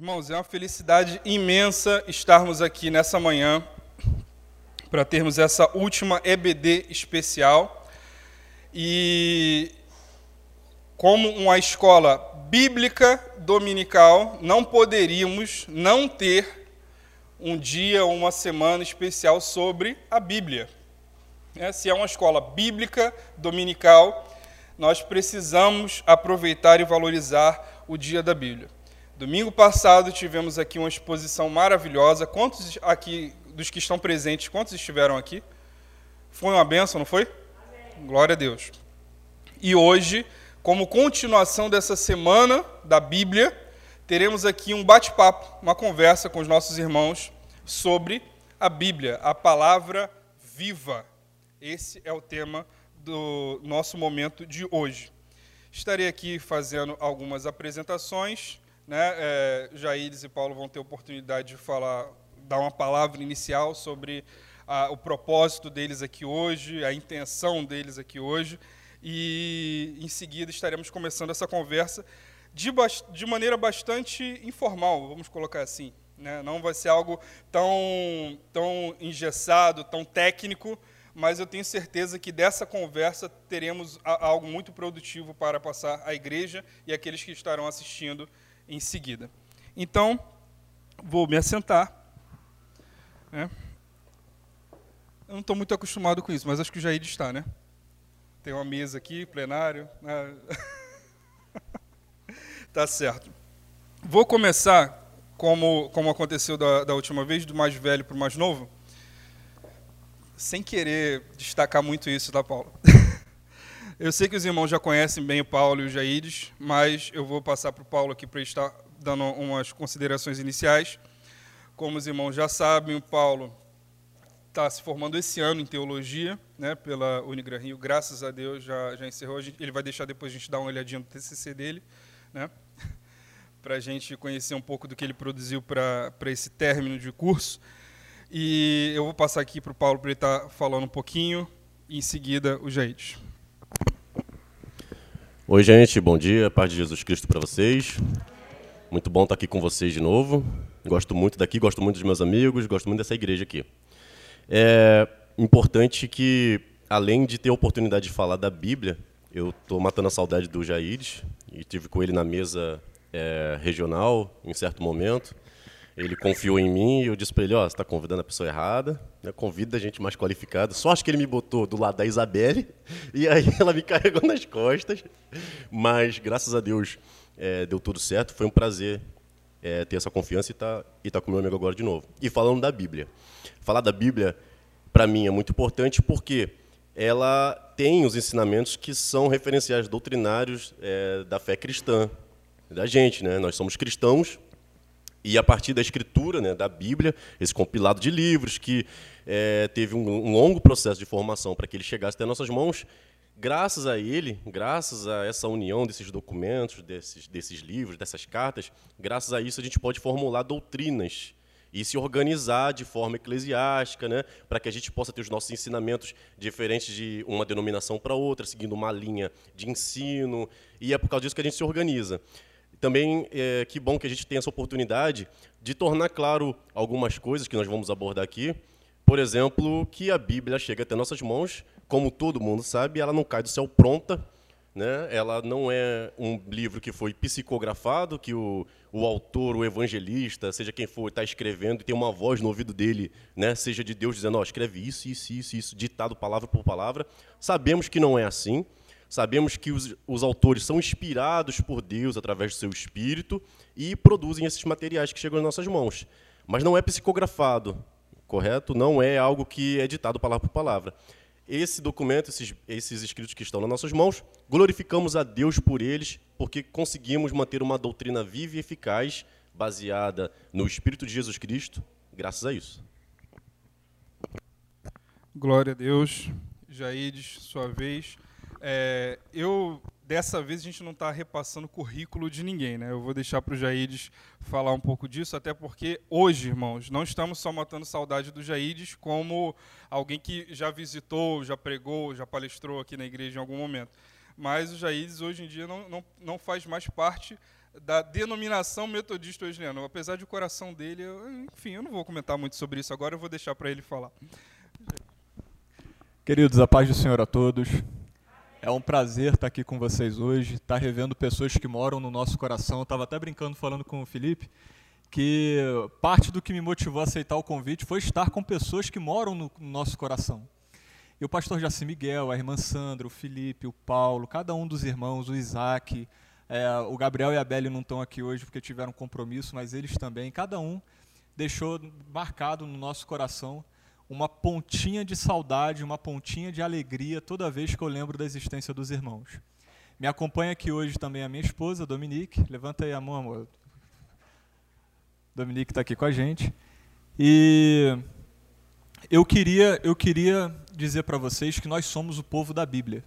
Irmãos, é uma felicidade imensa estarmos aqui nessa manhã para termos essa última EBD especial. E como uma escola bíblica dominical, não poderíamos não ter um dia ou uma semana especial sobre a Bíblia. É, se é uma escola bíblica dominical, nós precisamos aproveitar e valorizar o dia da Bíblia. Domingo passado tivemos aqui uma exposição maravilhosa. Quantos aqui dos que estão presentes, quantos estiveram aqui? Foi uma benção, não foi? Amém. Glória a Deus. E hoje, como continuação dessa semana da Bíblia, teremos aqui um bate-papo, uma conversa com os nossos irmãos sobre a Bíblia, a palavra viva. Esse é o tema do nosso momento de hoje. Estarei aqui fazendo algumas apresentações né? É, Jaires e Paulo vão ter oportunidade de falar, dar uma palavra inicial sobre a, o propósito deles aqui hoje, a intenção deles aqui hoje, e em seguida estaremos começando essa conversa de, de maneira bastante informal, vamos colocar assim. Né? Não vai ser algo tão, tão engessado, tão técnico, mas eu tenho certeza que dessa conversa teremos algo muito produtivo para passar à igreja e aqueles que estarão assistindo em seguida. Então, vou me assentar. Né? Eu não estou muito acostumado com isso, mas acho que o Jair está, né? Tem uma mesa aqui, plenário. Né? tá certo. Vou começar, como, como aconteceu da, da última vez, do mais velho para o mais novo, sem querer destacar muito isso, tá, Paulo? Eu sei que os irmãos já conhecem bem o Paulo e o Jaídes, mas eu vou passar para o Paulo aqui para estar dando umas considerações iniciais. Como os irmãos já sabem, o Paulo está se formando esse ano em teologia, né, pela Unigran Rio. Graças a Deus já, já encerrou. Ele vai deixar depois a gente dar uma olhadinha no TCC dele, né, para a gente conhecer um pouco do que ele produziu para esse término de curso. E eu vou passar aqui para o Paulo para ele estar tá falando um pouquinho, e em seguida o Jaídes. Oi, gente, bom dia, paz de Jesus Cristo para vocês. Muito bom estar aqui com vocês de novo. Gosto muito daqui, gosto muito dos meus amigos, gosto muito dessa igreja aqui. É importante que, além de ter a oportunidade de falar da Bíblia, eu estou matando a saudade do Jair e tive com ele na mesa é, regional em certo momento. Ele confiou em mim e eu disse para ele, ó, oh, você está convidando a pessoa errada, né? convida a gente mais qualificada. Só acho que ele me botou do lado da Isabelle e aí ela me carregou nas costas. Mas, graças a Deus, é, deu tudo certo. Foi um prazer é, ter essa confiança e estar tá, e tá com meu amigo agora de novo. E falando da Bíblia. Falar da Bíblia, para mim, é muito importante porque ela tem os ensinamentos que são referenciais doutrinários é, da fé cristã, da gente. Né? Nós somos cristãos e a partir da escritura, né, da Bíblia, esse compilado de livros que é, teve um, um, longo processo de formação para que ele chegasse até nossas mãos, graças a ele, graças a essa união desses documentos, desses, desses livros, dessas cartas, graças a isso a gente pode formular doutrinas e se organizar de forma eclesiástica, né, para que a gente possa ter os nossos ensinamentos diferentes de uma denominação para outra, seguindo uma linha de ensino, e é por causa disso que a gente se organiza. Também é, que bom que a gente tem essa oportunidade de tornar claro algumas coisas que nós vamos abordar aqui. Por exemplo, que a Bíblia chega até nossas mãos, como todo mundo sabe, ela não cai do céu pronta, né? Ela não é um livro que foi psicografado, que o, o autor, o evangelista, seja quem for, está escrevendo e tem uma voz no ouvido dele, né? seja de Deus dizendo, oh, escreve isso, isso, isso, isso, ditado palavra por palavra. Sabemos que não é assim. Sabemos que os, os autores são inspirados por Deus através do seu espírito e produzem esses materiais que chegam às nossas mãos. Mas não é psicografado, correto? Não é algo que é ditado palavra por palavra. Esse documento, esses, esses escritos que estão nas nossas mãos, glorificamos a Deus por eles, porque conseguimos manter uma doutrina viva e eficaz, baseada no Espírito de Jesus Cristo, graças a isso. Glória a Deus. Jaides, sua vez. É, eu dessa vez a gente não está repassando o currículo de ninguém, né? Eu vou deixar para o Jaides falar um pouco disso, até porque hoje, irmãos, não estamos só matando saudade do Jaides como alguém que já visitou, já pregou, já palestrou aqui na igreja em algum momento. Mas o Jaides hoje em dia não, não, não faz mais parte da denominação metodista wesleyana. Apesar de o coração dele, eu, enfim, eu não vou comentar muito sobre isso agora, eu vou deixar para ele falar. Queridos, a paz do Senhor a todos. É um prazer estar aqui com vocês hoje, estar revendo pessoas que moram no nosso coração. Eu estava até brincando falando com o Felipe que parte do que me motivou a aceitar o convite foi estar com pessoas que moram no nosso coração. E o pastor Jaci Miguel, a irmã Sandra, o Felipe, o Paulo, cada um dos irmãos, o Isaac, é, o Gabriel e a Beli não estão aqui hoje porque tiveram compromisso, mas eles também, cada um deixou marcado no nosso coração uma pontinha de saudade, uma pontinha de alegria toda vez que eu lembro da existência dos irmãos. Me acompanha aqui hoje também a minha esposa, Dominique. Levanta aí a mão, amor. Dominique está aqui com a gente. E eu queria, eu queria dizer para vocês que nós somos o povo da Bíblia.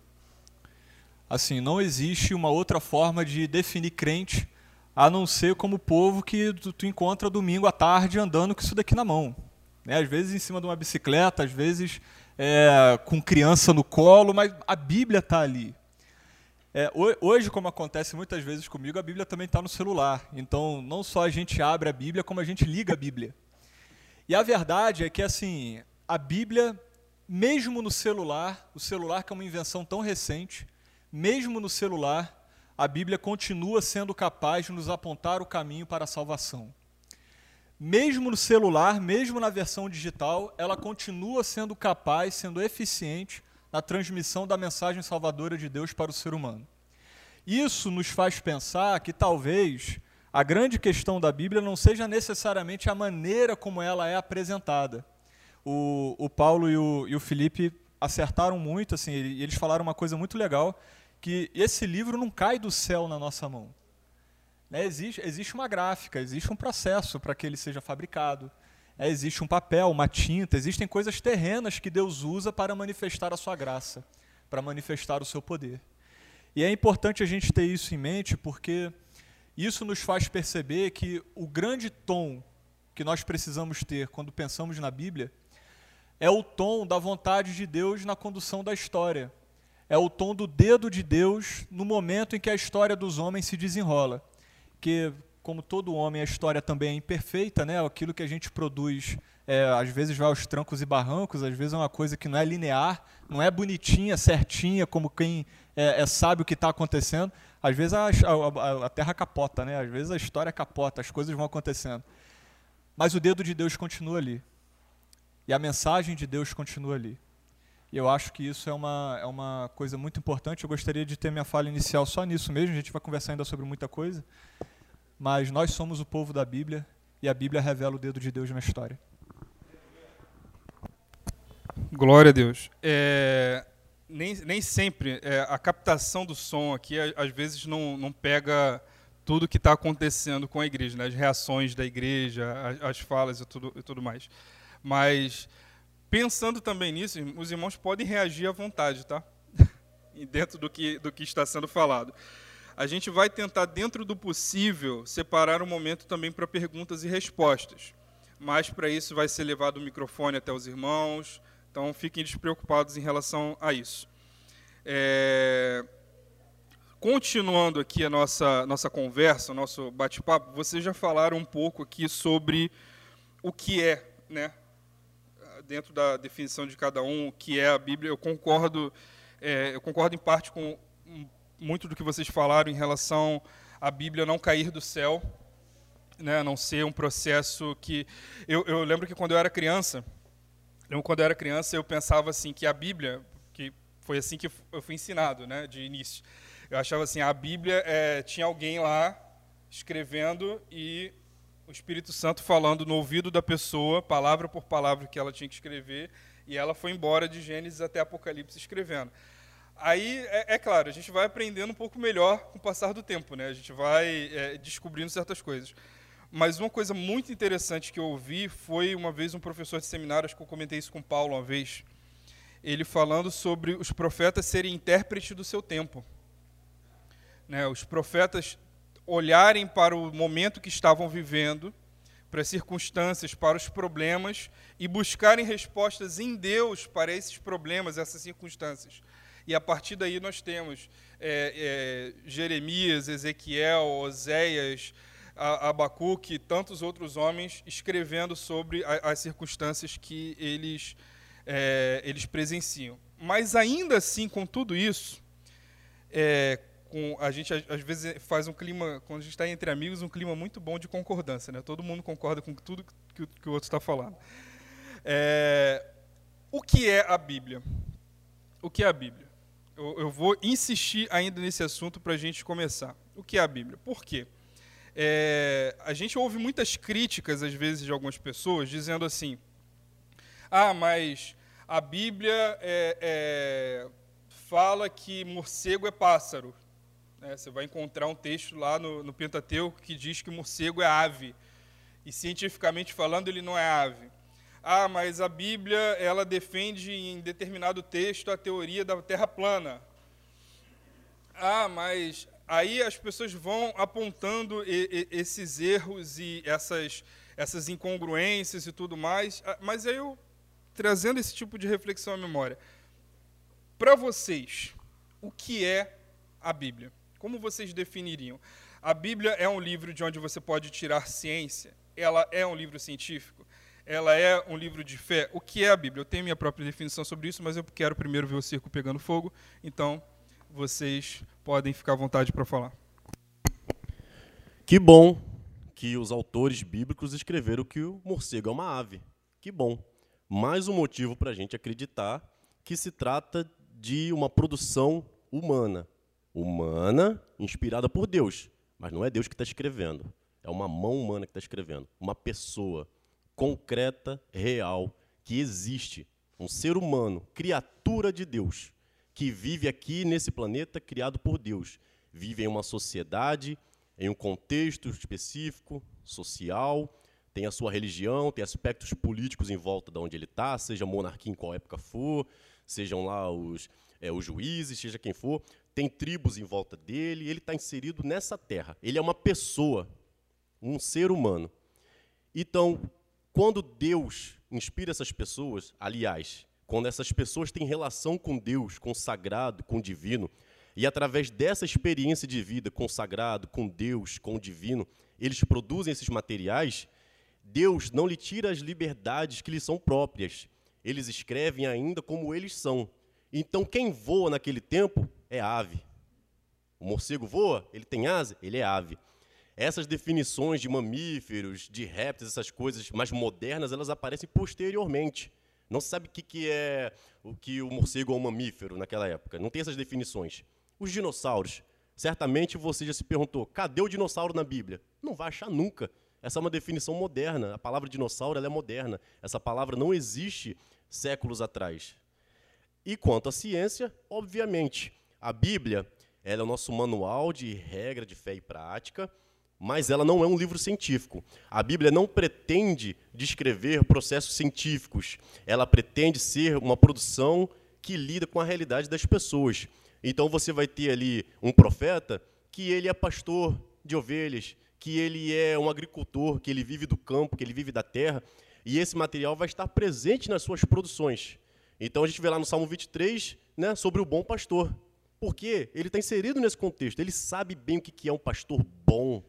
Assim, não existe uma outra forma de definir crente a não ser como o povo que tu, tu encontra domingo à tarde andando com isso daqui na mão. Né? Às vezes em cima de uma bicicleta, às vezes é, com criança no colo, mas a Bíblia está ali. É, hoje, como acontece muitas vezes comigo, a Bíblia também está no celular. Então, não só a gente abre a Bíblia, como a gente liga a Bíblia. E a verdade é que, assim, a Bíblia, mesmo no celular, o celular que é uma invenção tão recente, mesmo no celular, a Bíblia continua sendo capaz de nos apontar o caminho para a salvação. Mesmo no celular, mesmo na versão digital, ela continua sendo capaz, sendo eficiente na transmissão da mensagem salvadora de Deus para o ser humano. Isso nos faz pensar que talvez a grande questão da Bíblia não seja necessariamente a maneira como ela é apresentada. O, o Paulo e o, e o Felipe acertaram muito, assim, eles falaram uma coisa muito legal, que esse livro não cai do céu na nossa mão. Né? Existe, existe uma gráfica, existe um processo para que ele seja fabricado. É, existe um papel, uma tinta, existem coisas terrenas que Deus usa para manifestar a sua graça, para manifestar o seu poder. E é importante a gente ter isso em mente porque isso nos faz perceber que o grande tom que nós precisamos ter quando pensamos na Bíblia é o tom da vontade de Deus na condução da história é o tom do dedo de Deus no momento em que a história dos homens se desenrola. Que, como todo homem, a história também é imperfeita, né? aquilo que a gente produz é, às vezes vai aos trancos e barrancos, às vezes é uma coisa que não é linear, não é bonitinha, certinha, como quem é, é sabe o que está acontecendo. Às vezes a, a, a terra capota, né? às vezes a história capota, as coisas vão acontecendo. Mas o dedo de Deus continua ali. E a mensagem de Deus continua ali. E eu acho que isso é uma, é uma coisa muito importante. Eu gostaria de ter minha fala inicial só nisso mesmo. A gente vai conversar ainda sobre muita coisa. Mas nós somos o povo da Bíblia e a Bíblia revela o dedo de Deus na história. Glória a Deus. É, nem, nem sempre é, a captação do som aqui, às vezes, não, não pega tudo que está acontecendo com a igreja, né? as reações da igreja, as, as falas e tudo, e tudo mais. Mas pensando também nisso, os irmãos podem reagir à vontade, tá? dentro do que, do que está sendo falado. A gente vai tentar, dentro do possível, separar um momento também para perguntas e respostas. Mas para isso vai ser levado o microfone até os irmãos, então fiquem despreocupados em relação a isso. É... Continuando aqui a nossa, nossa conversa, o nosso bate-papo, vocês já falaram um pouco aqui sobre o que é né, dentro da definição de cada um, o que é a Bíblia. Eu concordo, é, eu concordo em parte com muito do que vocês falaram em relação à Bíblia não cair do céu, né, não ser um processo que eu, eu lembro que quando eu era criança, eu, quando eu era criança eu pensava assim que a Bíblia, que foi assim que eu fui ensinado, né, de início. Eu achava assim, a Bíblia é, tinha alguém lá escrevendo e o Espírito Santo falando no ouvido da pessoa, palavra por palavra que ela tinha que escrever, e ela foi embora de Gênesis até Apocalipse escrevendo. Aí, é, é claro, a gente vai aprendendo um pouco melhor com o passar do tempo, né? a gente vai é, descobrindo certas coisas. Mas uma coisa muito interessante que eu ouvi foi uma vez um professor de seminário, acho que eu comentei isso com o Paulo uma vez, ele falando sobre os profetas serem intérpretes do seu tempo. Né, os profetas olharem para o momento que estavam vivendo, para as circunstâncias, para os problemas e buscarem respostas em Deus para esses problemas, essas circunstâncias. E a partir daí nós temos é, é, Jeremias, Ezequiel, Oséias, Abacuque e tantos outros homens escrevendo sobre a, as circunstâncias que eles, é, eles presenciam. Mas ainda assim, com tudo isso, é, com, a gente às vezes faz um clima, quando a gente está entre amigos, um clima muito bom de concordância. Né? Todo mundo concorda com tudo que, que o outro está falando. É, o que é a Bíblia? O que é a Bíblia? Eu, eu vou insistir ainda nesse assunto para a gente começar. O que é a Bíblia? Por quê? É, a gente ouve muitas críticas, às vezes, de algumas pessoas, dizendo assim: ah, mas a Bíblia é, é, fala que morcego é pássaro. É, você vai encontrar um texto lá no, no Pentateuco que diz que morcego é ave. E cientificamente falando, ele não é ave. Ah, mas a Bíblia ela defende em determinado texto a teoria da Terra plana. Ah, mas aí as pessoas vão apontando esses erros e essas, essas incongruências e tudo mais. Ah, mas aí eu trazendo esse tipo de reflexão à memória. Para vocês, o que é a Bíblia? Como vocês definiriam? A Bíblia é um livro de onde você pode tirar ciência? Ela é um livro científico? Ela é um livro de fé? O que é a Bíblia? Eu tenho minha própria definição sobre isso, mas eu quero primeiro ver o circo pegando fogo. Então, vocês podem ficar à vontade para falar. Que bom que os autores bíblicos escreveram que o morcego é uma ave. Que bom mais um motivo para a gente acreditar que se trata de uma produção humana. Humana, inspirada por Deus. Mas não é Deus que está escrevendo. É uma mão humana que está escrevendo. Uma pessoa concreta, real, que existe. Um ser humano, criatura de Deus, que vive aqui nesse planeta criado por Deus. Vive em uma sociedade, em um contexto específico, social, tem a sua religião, tem aspectos políticos em volta de onde ele está, seja monarquia em qual época for, sejam lá os, é, os juízes, seja quem for, tem tribos em volta dele, ele está inserido nessa terra. Ele é uma pessoa, um ser humano. Então, quando Deus inspira essas pessoas, aliás, quando essas pessoas têm relação com Deus, com o sagrado, com o divino, e através dessa experiência de vida com o sagrado, com Deus, com o divino, eles produzem esses materiais, Deus não lhe tira as liberdades que lhe são próprias. Eles escrevem ainda como eles são. Então, quem voa naquele tempo é ave. O morcego voa, ele tem asa, ele é ave. Essas definições de mamíferos, de répteis, essas coisas mais modernas, elas aparecem posteriormente. Não se sabe o que, que é o que o morcego é um mamífero naquela época. Não tem essas definições. Os dinossauros. Certamente você já se perguntou: cadê o dinossauro na Bíblia? Não vai achar nunca. Essa é uma definição moderna. A palavra dinossauro é moderna. Essa palavra não existe séculos atrás. E quanto à ciência, obviamente, a Bíblia é o nosso manual de regra de fé e prática, mas ela não é um livro científico. A Bíblia não pretende descrever processos científicos. Ela pretende ser uma produção que lida com a realidade das pessoas. Então você vai ter ali um profeta que ele é pastor de ovelhas, que ele é um agricultor, que ele vive do campo, que ele vive da terra, e esse material vai estar presente nas suas produções. Então a gente vê lá no Salmo 23 né, sobre o bom pastor. Porque ele está inserido nesse contexto, ele sabe bem o que é um pastor bom.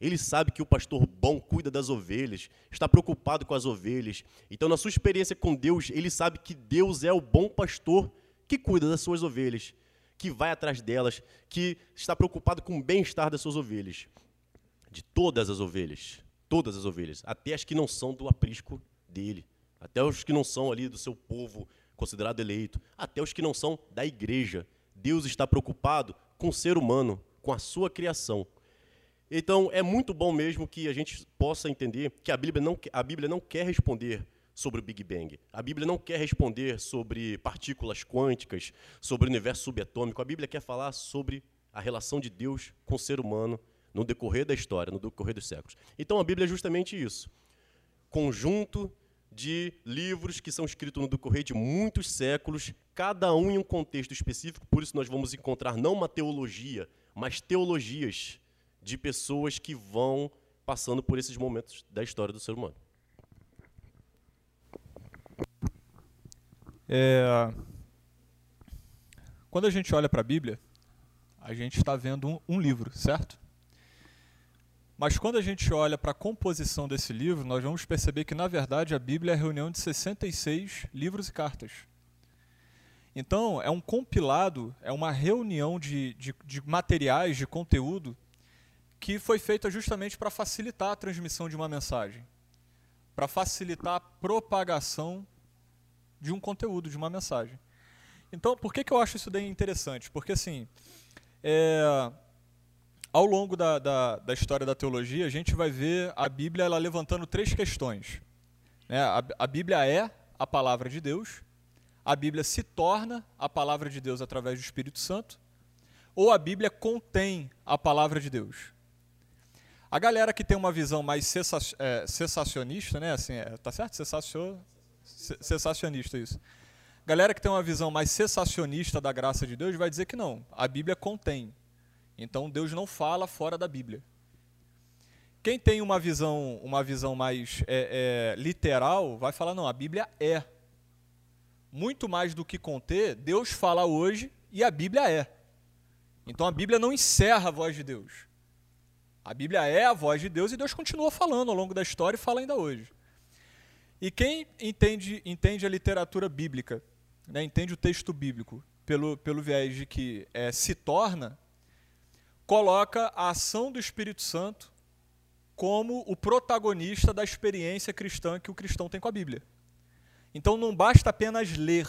Ele sabe que o pastor bom cuida das ovelhas, está preocupado com as ovelhas. Então, na sua experiência com Deus, ele sabe que Deus é o bom pastor que cuida das suas ovelhas, que vai atrás delas, que está preocupado com o bem-estar das suas ovelhas de todas as ovelhas, todas as ovelhas, até as que não são do aprisco dele, até os que não são ali do seu povo considerado eleito, até os que não são da igreja. Deus está preocupado com o ser humano, com a sua criação. Então, é muito bom mesmo que a gente possa entender que a Bíblia não, a Bíblia não quer responder sobre o Big Bang. A Bíblia não quer responder sobre partículas quânticas, sobre o universo subatômico. A Bíblia quer falar sobre a relação de Deus com o ser humano no decorrer da história, no decorrer dos séculos. Então a Bíblia é justamente isso. Conjunto de livros que são escritos no decorrer de muitos séculos, cada um em um contexto específico, por isso nós vamos encontrar não uma teologia, mas teologias de pessoas que vão passando por esses momentos da história do ser humano. É, quando a gente olha para a Bíblia, a gente está vendo um, um livro, certo? Mas quando a gente olha para a composição desse livro, nós vamos perceber que, na verdade, a Bíblia é a reunião de 66 livros e cartas. Então, é um compilado, é uma reunião de, de, de materiais, de conteúdo, que foi feita justamente para facilitar a transmissão de uma mensagem, para facilitar a propagação de um conteúdo, de uma mensagem. Então, por que, que eu acho isso daí interessante? Porque, assim, é, ao longo da, da, da, história da teologia, a gente vai ver a Bíblia ela levantando três questões. Né? A, a Bíblia é a palavra de Deus, a Bíblia se torna a palavra de Deus através do Espírito Santo, ou a Bíblia contém a palavra de Deus. A galera que tem uma visão mais é, sensacionista, né? Assim, é, tá certo? Sensacio, sensacionista isso. Galera que tem uma visão mais sensacionista da graça de Deus vai dizer que não. A Bíblia contém. Então Deus não fala fora da Bíblia. Quem tem uma visão, uma visão mais é, é, literal vai falar não, a Bíblia é. Muito mais do que conter, Deus fala hoje e a Bíblia é. Então a Bíblia não encerra a voz de Deus. A Bíblia é a voz de Deus e Deus continua falando ao longo da história e fala ainda hoje. E quem entende, entende a literatura bíblica, né, entende o texto bíblico pelo, pelo viés de que é, se torna, coloca a ação do Espírito Santo como o protagonista da experiência cristã que o cristão tem com a Bíblia. Então não basta apenas ler,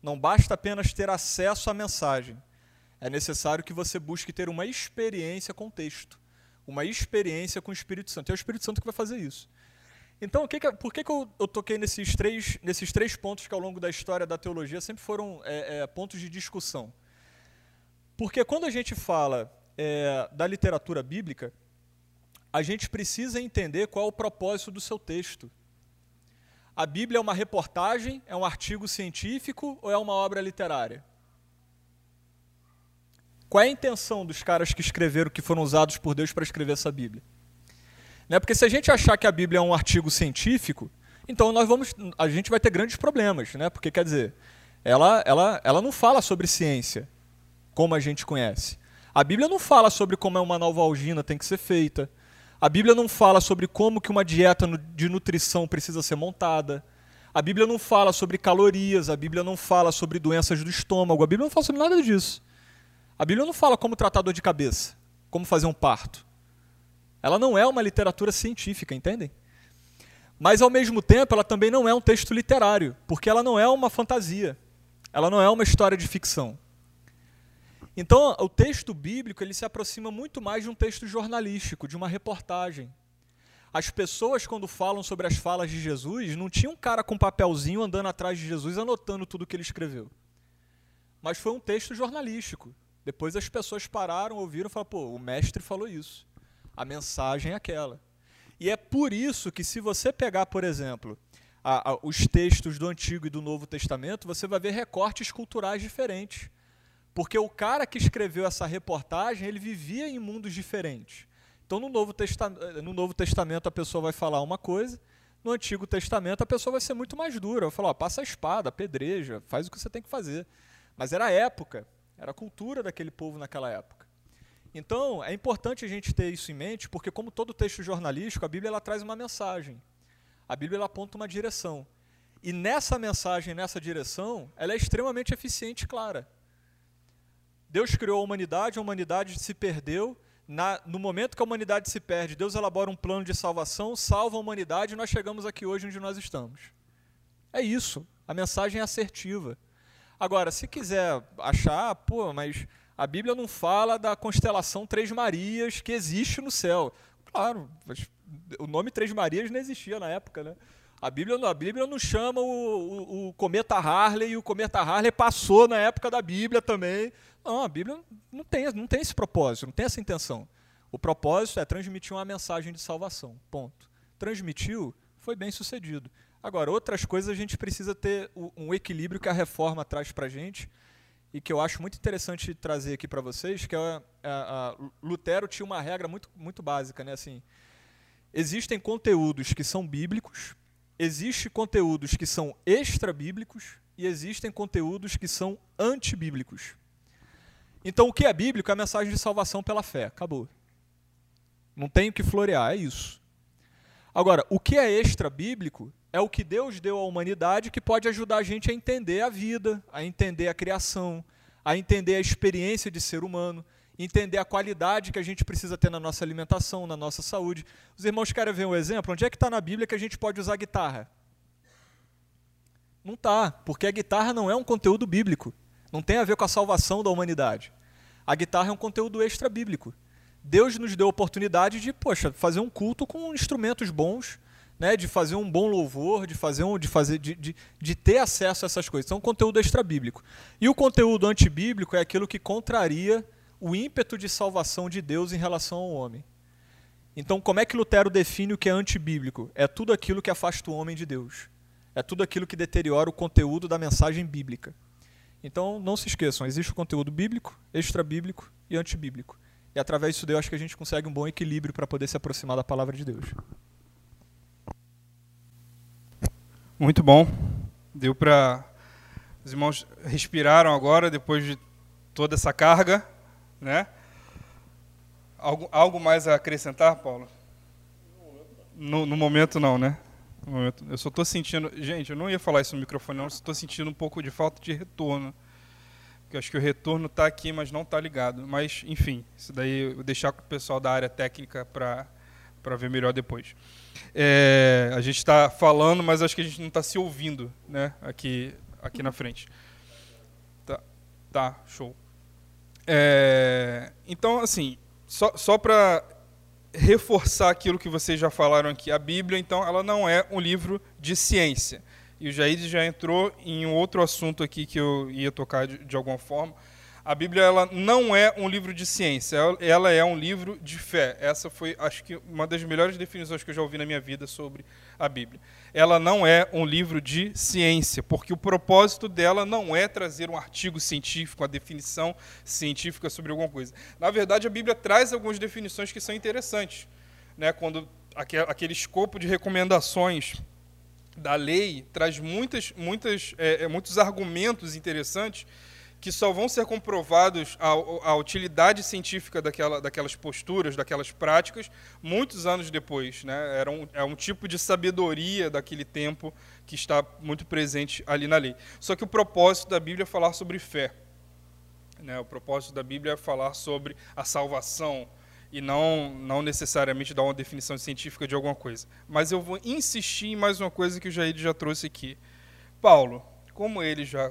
não basta apenas ter acesso à mensagem. É necessário que você busque ter uma experiência com o texto, uma experiência com o Espírito Santo. É o Espírito Santo que vai fazer isso. Então, que que, por que, que eu, eu, toquei nesses três, nesses três pontos que ao longo da história da teologia sempre foram é, é, pontos de discussão? Porque quando a gente fala é, da literatura bíblica, a gente precisa entender qual é o propósito do seu texto. A Bíblia é uma reportagem, é um artigo científico ou é uma obra literária? Qual é a intenção dos caras que escreveram, que foram usados por Deus para escrever essa Bíblia? Né? Porque se a gente achar que a Bíblia é um artigo científico, então nós vamos, a gente vai ter grandes problemas, né? Porque quer dizer, ela, ela, ela não fala sobre ciência como a gente conhece. A Bíblia não fala sobre como uma nova algina tem que ser feita. A Bíblia não fala sobre como que uma dieta de nutrição precisa ser montada. A Bíblia não fala sobre calorias, a Bíblia não fala sobre doenças do estômago, a Bíblia não fala sobre nada disso. A Bíblia não fala como tratar dor de cabeça, como fazer um parto. Ela não é uma literatura científica, entendem? Mas ao mesmo tempo, ela também não é um texto literário, porque ela não é uma fantasia. Ela não é uma história de ficção. Então, o texto bíblico ele se aproxima muito mais de um texto jornalístico, de uma reportagem. As pessoas, quando falam sobre as falas de Jesus, não tinha um cara com um papelzinho andando atrás de Jesus anotando tudo que ele escreveu. Mas foi um texto jornalístico. Depois as pessoas pararam, ouviram e falaram: pô, o mestre falou isso. A mensagem é aquela. E é por isso que, se você pegar, por exemplo, a, a, os textos do Antigo e do Novo Testamento, você vai ver recortes culturais diferentes. Porque o cara que escreveu essa reportagem, ele vivia em mundos diferentes. Então, no Novo, no Novo Testamento, a pessoa vai falar uma coisa, no Antigo Testamento, a pessoa vai ser muito mais dura. Vai falar, ó, passa a espada, apedreja, faz o que você tem que fazer. Mas era a época, era a cultura daquele povo naquela época. Então, é importante a gente ter isso em mente, porque como todo texto jornalístico, a Bíblia ela traz uma mensagem. A Bíblia ela aponta uma direção. E nessa mensagem, nessa direção, ela é extremamente eficiente e clara. Deus criou a humanidade, a humanidade se perdeu. Na, no momento que a humanidade se perde, Deus elabora um plano de salvação, salva a humanidade e nós chegamos aqui hoje onde nós estamos. É isso. A mensagem é assertiva. Agora, se quiser achar, pô, mas a Bíblia não fala da constelação Três Marias que existe no céu. Claro, o nome Três Marias não existia na época, né? A Bíblia, a Bíblia não chama o, o, o, cometa Harley e o cometa Harley passou na época da Bíblia também. Não, a Bíblia não tem, não tem esse propósito, não tem essa intenção. O propósito é transmitir uma mensagem de salvação. Ponto. Transmitiu, foi bem sucedido. Agora, outras coisas a gente precisa ter um equilíbrio que a reforma traz para a gente e que eu acho muito interessante trazer aqui para vocês, que é a, a, Lutero tinha uma regra muito, muito básica, né? Assim, existem conteúdos que são bíblicos Existem conteúdos que são extra-bíblicos e existem conteúdos que são antibíblicos. Então, o que é bíblico é a mensagem de salvação pela fé. Acabou. Não tem o que florear, é isso. Agora, o que é extra bíblico é o que Deus deu à humanidade que pode ajudar a gente a entender a vida, a entender a criação, a entender a experiência de ser humano, entender a qualidade que a gente precisa ter na nossa alimentação, na nossa saúde. Os irmãos querem ver um exemplo? Onde é que está na Bíblia que a gente pode usar guitarra? Não está, porque a guitarra não é um conteúdo bíblico. Não tem a ver com a salvação da humanidade. A guitarra é um conteúdo extra bíblico. Deus nos deu a oportunidade de, poxa, fazer um culto com instrumentos bons, né, de fazer um bom louvor, de fazer um, de fazer, de, de, de ter acesso a essas coisas. Então, é um conteúdo extra bíblico. E o conteúdo antibíblico é aquilo que contraria o ímpeto de salvação de Deus em relação ao homem. Então, como é que Lutero define o que é antibíblico? É tudo aquilo que afasta o homem de Deus. É tudo aquilo que deteriora o conteúdo da mensagem bíblica. Então, não se esqueçam, existe o conteúdo bíblico, extra-bíblico e antibíblico. E através disso, eu acho que a gente consegue um bom equilíbrio para poder se aproximar da palavra de Deus. Muito bom. Deu para. Os irmãos respiraram agora, depois de toda essa carga. Né? Algo, algo mais a acrescentar, Paulo? No, no momento, não, né? No momento, eu só estou sentindo. Gente, eu não ia falar isso no microfone, não. Estou sentindo um pouco de falta de retorno que eu acho que o retorno está aqui, mas não está ligado. Mas, enfim, isso daí eu vou deixar com o pessoal da área técnica para ver melhor depois. É, a gente está falando, mas acho que a gente não está se ouvindo né, aqui, aqui na frente. Tá, tá show. É, então, assim, só, só para reforçar aquilo que vocês já falaram aqui, a Bíblia, então, ela não é um livro de ciência e o Jair já entrou em um outro assunto aqui que eu ia tocar de, de, alguma forma. A Bíblia ela não é um livro de ciência, ela é um livro de fé. Essa foi, acho que, uma das melhores definições que eu já ouvi na minha vida sobre a Bíblia. Ela não é um livro de ciência, porque o propósito dela não é trazer um artigo científico, uma definição científica sobre alguma coisa. Na verdade, a Bíblia traz algumas definições que são interessantes. Né? Quando aquele escopo de recomendações da lei traz muitas, muitas, é, é, muitos argumentos interessantes que só vão ser comprovados a, a utilidade científica daquela, daquelas posturas, daquelas práticas, muitos anos depois. Né? Era um, é um tipo de sabedoria daquele tempo que está muito presente ali na lei. Só que o propósito da Bíblia é falar sobre fé. Né? O propósito da Bíblia é falar sobre a salvação, e não, não necessariamente dar uma definição científica de alguma coisa. Mas eu vou insistir em mais uma coisa que o Jair já trouxe aqui. Paulo, como ele já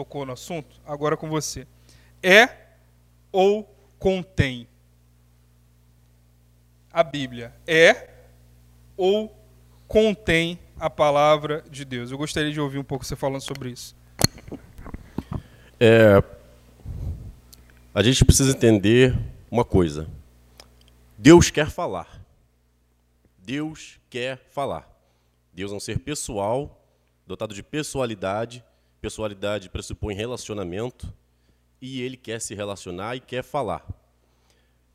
tocou no assunto, agora com você. É ou contém? A Bíblia é ou contém a palavra de Deus? Eu gostaria de ouvir um pouco você falando sobre isso. É, a gente precisa entender uma coisa. Deus quer falar. Deus quer falar. Deus é um ser pessoal, dotado de pessoalidade. Pessoalidade pressupõe relacionamento. E ele quer se relacionar e quer falar.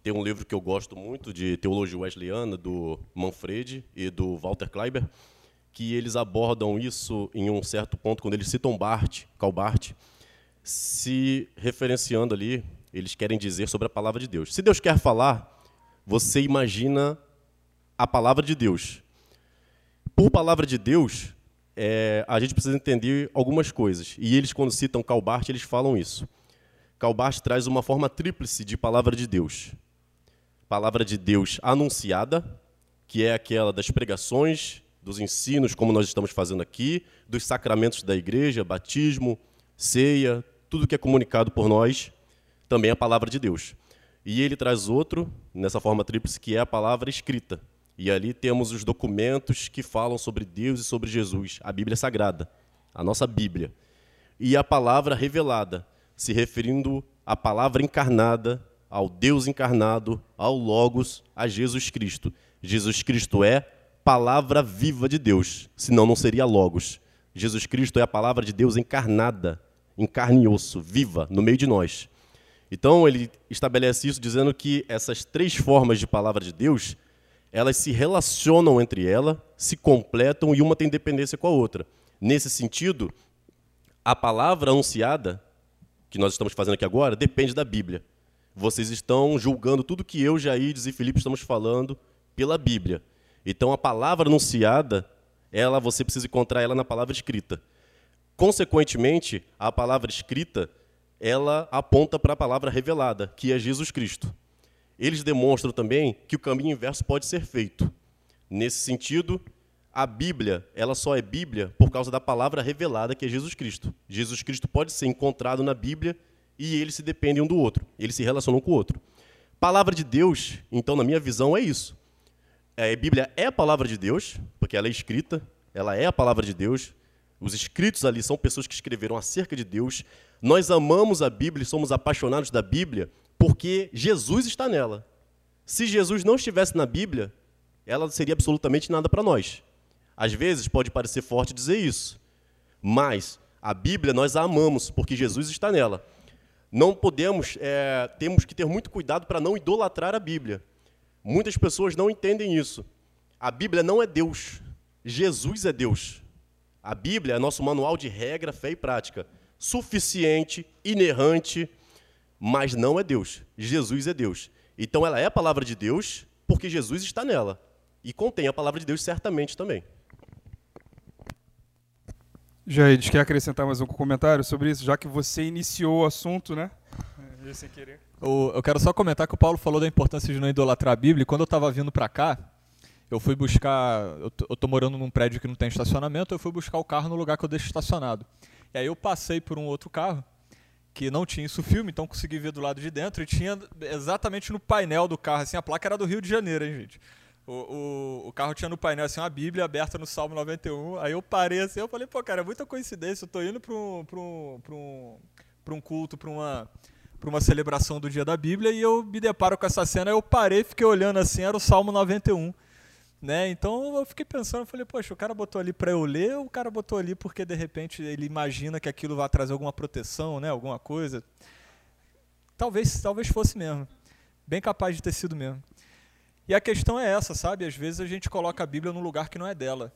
Tem um livro que eu gosto muito de teologia wesleyana, do Manfred e do Walter Kleiber, que eles abordam isso em um certo ponto, quando eles citam Bart, Calbart, se referenciando ali, eles querem dizer sobre a palavra de Deus. Se Deus quer falar, você imagina a palavra de Deus. Por palavra de Deus, é, a gente precisa entender algumas coisas. E eles, quando citam Calbart, eles falam isso. Calbart traz uma forma tríplice de palavra de Deus. Palavra de Deus anunciada, que é aquela das pregações, dos ensinos, como nós estamos fazendo aqui, dos sacramentos da igreja, batismo, ceia, tudo que é comunicado por nós, também é a palavra de Deus. E ele traz outro, nessa forma tríplice, que é a palavra escrita. E ali temos os documentos que falam sobre Deus e sobre Jesus, a Bíblia Sagrada, a nossa Bíblia. E a palavra revelada, se referindo à palavra encarnada, ao Deus encarnado, ao Logos, a Jesus Cristo. Jesus Cristo é palavra viva de Deus, senão não seria Logos. Jesus Cristo é a palavra de Deus encarnada, em carne e osso, viva, no meio de nós. Então ele estabelece isso dizendo que essas três formas de palavra de Deus, elas se relacionam entre elas, se completam e uma tem dependência com a outra. Nesse sentido, a palavra anunciada que nós estamos fazendo aqui agora depende da Bíblia. Vocês estão julgando tudo que eu, Jaídes e Felipe estamos falando pela Bíblia. Então a palavra anunciada, ela você precisa encontrar ela na palavra escrita. Consequentemente, a palavra escrita, ela aponta para a palavra revelada, que é Jesus Cristo. Eles demonstram também que o caminho inverso pode ser feito. Nesse sentido, a Bíblia, ela só é Bíblia por causa da palavra revelada que é Jesus Cristo. Jesus Cristo pode ser encontrado na Bíblia e eles se dependem um do outro, eles se relacionam com o outro. Palavra de Deus, então, na minha visão, é isso. É, a Bíblia é a palavra de Deus, porque ela é escrita, ela é a palavra de Deus. Os escritos ali são pessoas que escreveram acerca de Deus. Nós amamos a Bíblia somos apaixonados da Bíblia porque Jesus está nela. Se Jesus não estivesse na Bíblia, ela seria absolutamente nada para nós. Às vezes pode parecer forte dizer isso, mas a Bíblia nós a amamos porque Jesus está nela. Não podemos, é, temos que ter muito cuidado para não idolatrar a Bíblia. Muitas pessoas não entendem isso. A Bíblia não é Deus, Jesus é Deus. A Bíblia é nosso manual de regra, fé e prática, suficiente, inerrante, mas não é Deus. Jesus é Deus. Então ela é a palavra de Deus porque Jesus está nela e contém a palavra de Deus certamente também. Jair, quer acrescentar mais um comentário sobre isso, já que você iniciou o assunto, né? É, sem querer. Eu, quero só comentar que o Paulo falou da importância de não idolatrar a Bíblia. E quando eu estava vindo para cá, eu fui buscar. Eu tô morando num prédio que não tem estacionamento, eu fui buscar o carro no lugar que eu deixo estacionado. E aí eu passei por um outro carro que não tinha isso filme, então consegui ver do lado de dentro e tinha exatamente no painel do carro, assim, a placa era do Rio de Janeiro, hein, gente? O, o, o, carro tinha no painel assim, uma Bíblia aberta no Salmo 91. Aí eu parei assim, eu falei, pô, cara, é muita coincidência. Eu tô indo para um, um, um, um culto, para uma, uma celebração do dia da Bíblia, e eu me deparo com essa cena. Aí eu parei, fiquei olhando assim, era o Salmo 91. Né? Então eu fiquei pensando, falei, poxa, o cara botou ali para eu ler ou o cara botou ali porque de repente ele imagina que aquilo vai trazer alguma proteção, né? alguma coisa? Talvez, talvez fosse mesmo. Bem capaz de ter sido mesmo. E a questão é essa, sabe? Às vezes a gente coloca a Bíblia num lugar que não é dela.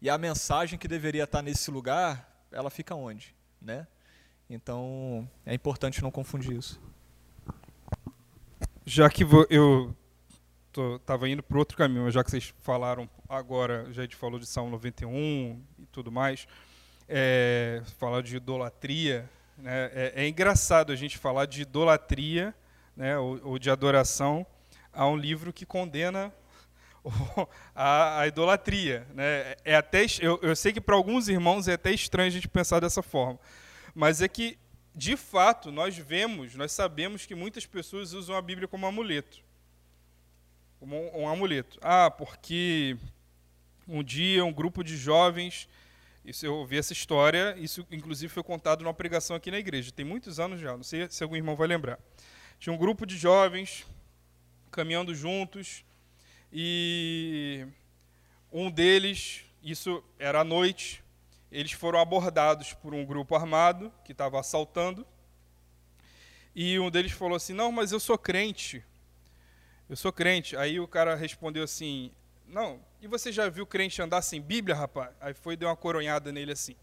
E a mensagem que deveria estar nesse lugar, ela fica onde, né? Então, é importante não confundir isso. Já que eu estava indo para outro caminho, já que vocês falaram agora, já a gente falou de Salmo 91 e tudo mais, é, falar de idolatria, né? é, é, engraçado a gente falar de idolatria né? ou, ou de adoração a um livro que condena a, a, idolatria. Né? É até, eu, eu sei que para alguns irmãos é até estranho a gente pensar dessa forma, mas é que, de fato, nós vemos, nós sabemos que muitas pessoas usam a Bíblia como amuleto. Como um, um amuleto. Ah, porque um dia um grupo de jovens, isso eu ouvi essa história, isso inclusive foi contado numa pregação aqui na igreja, tem muitos anos já, não sei se algum irmão vai lembrar. Tinha um grupo de jovens caminhando juntos e um deles, isso era à noite, eles foram abordados por um grupo armado que estava assaltando. E um deles falou assim: Não, mas eu sou crente. Eu sou crente. Aí o cara respondeu assim: Não, e você já viu crente andar sem Bíblia, rapaz? Aí foi deu uma coronhada nele assim.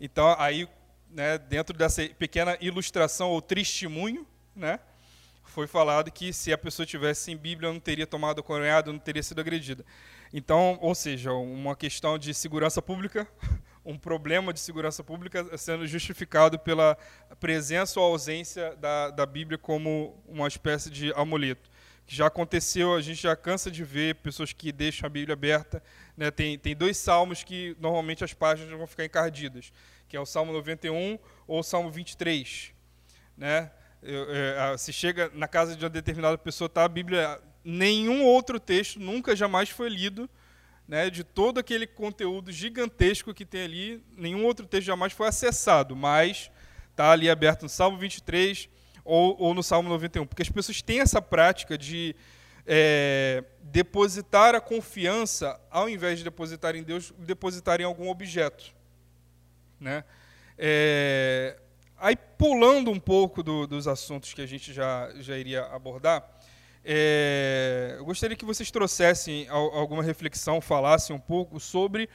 Então, aí, né, dentro dessa pequena ilustração ou testemunho, né, foi falado que se a pessoa tivesse sem Bíblia não teria tomado coronhado, não teria sido agredida. Então, ou seja, uma questão de segurança pública, um problema de segurança pública sendo justificado pela presença ou ausência da, da Bíblia como uma espécie de amuleto. Já aconteceu, a gente já cansa de ver pessoas que deixam a Bíblia aberta. Né? Tem, tem dois salmos que normalmente as páginas vão ficar encardidas, que é o Salmo 91 ou o Salmo 23. Né? é, se chega na casa de uma determinada pessoa, tá a Bíblia, nenhum outro texto nunca jamais foi lido, né, de todo aquele conteúdo gigantesco que tem ali, nenhum outro texto jamais foi acessado, mas está ali aberto no Salmo 23 ou, ou no Salmo 91, porque as pessoas têm essa prática de é, depositar a confiança, ao invés de depositar em Deus, depositar em algum objeto. Né? É, Aí, pulando um pouco do, dos assuntos que a gente já, já iria abordar, é, eu gostaria que vocês trouxessem alguma reflexão, falassem um pouco sobre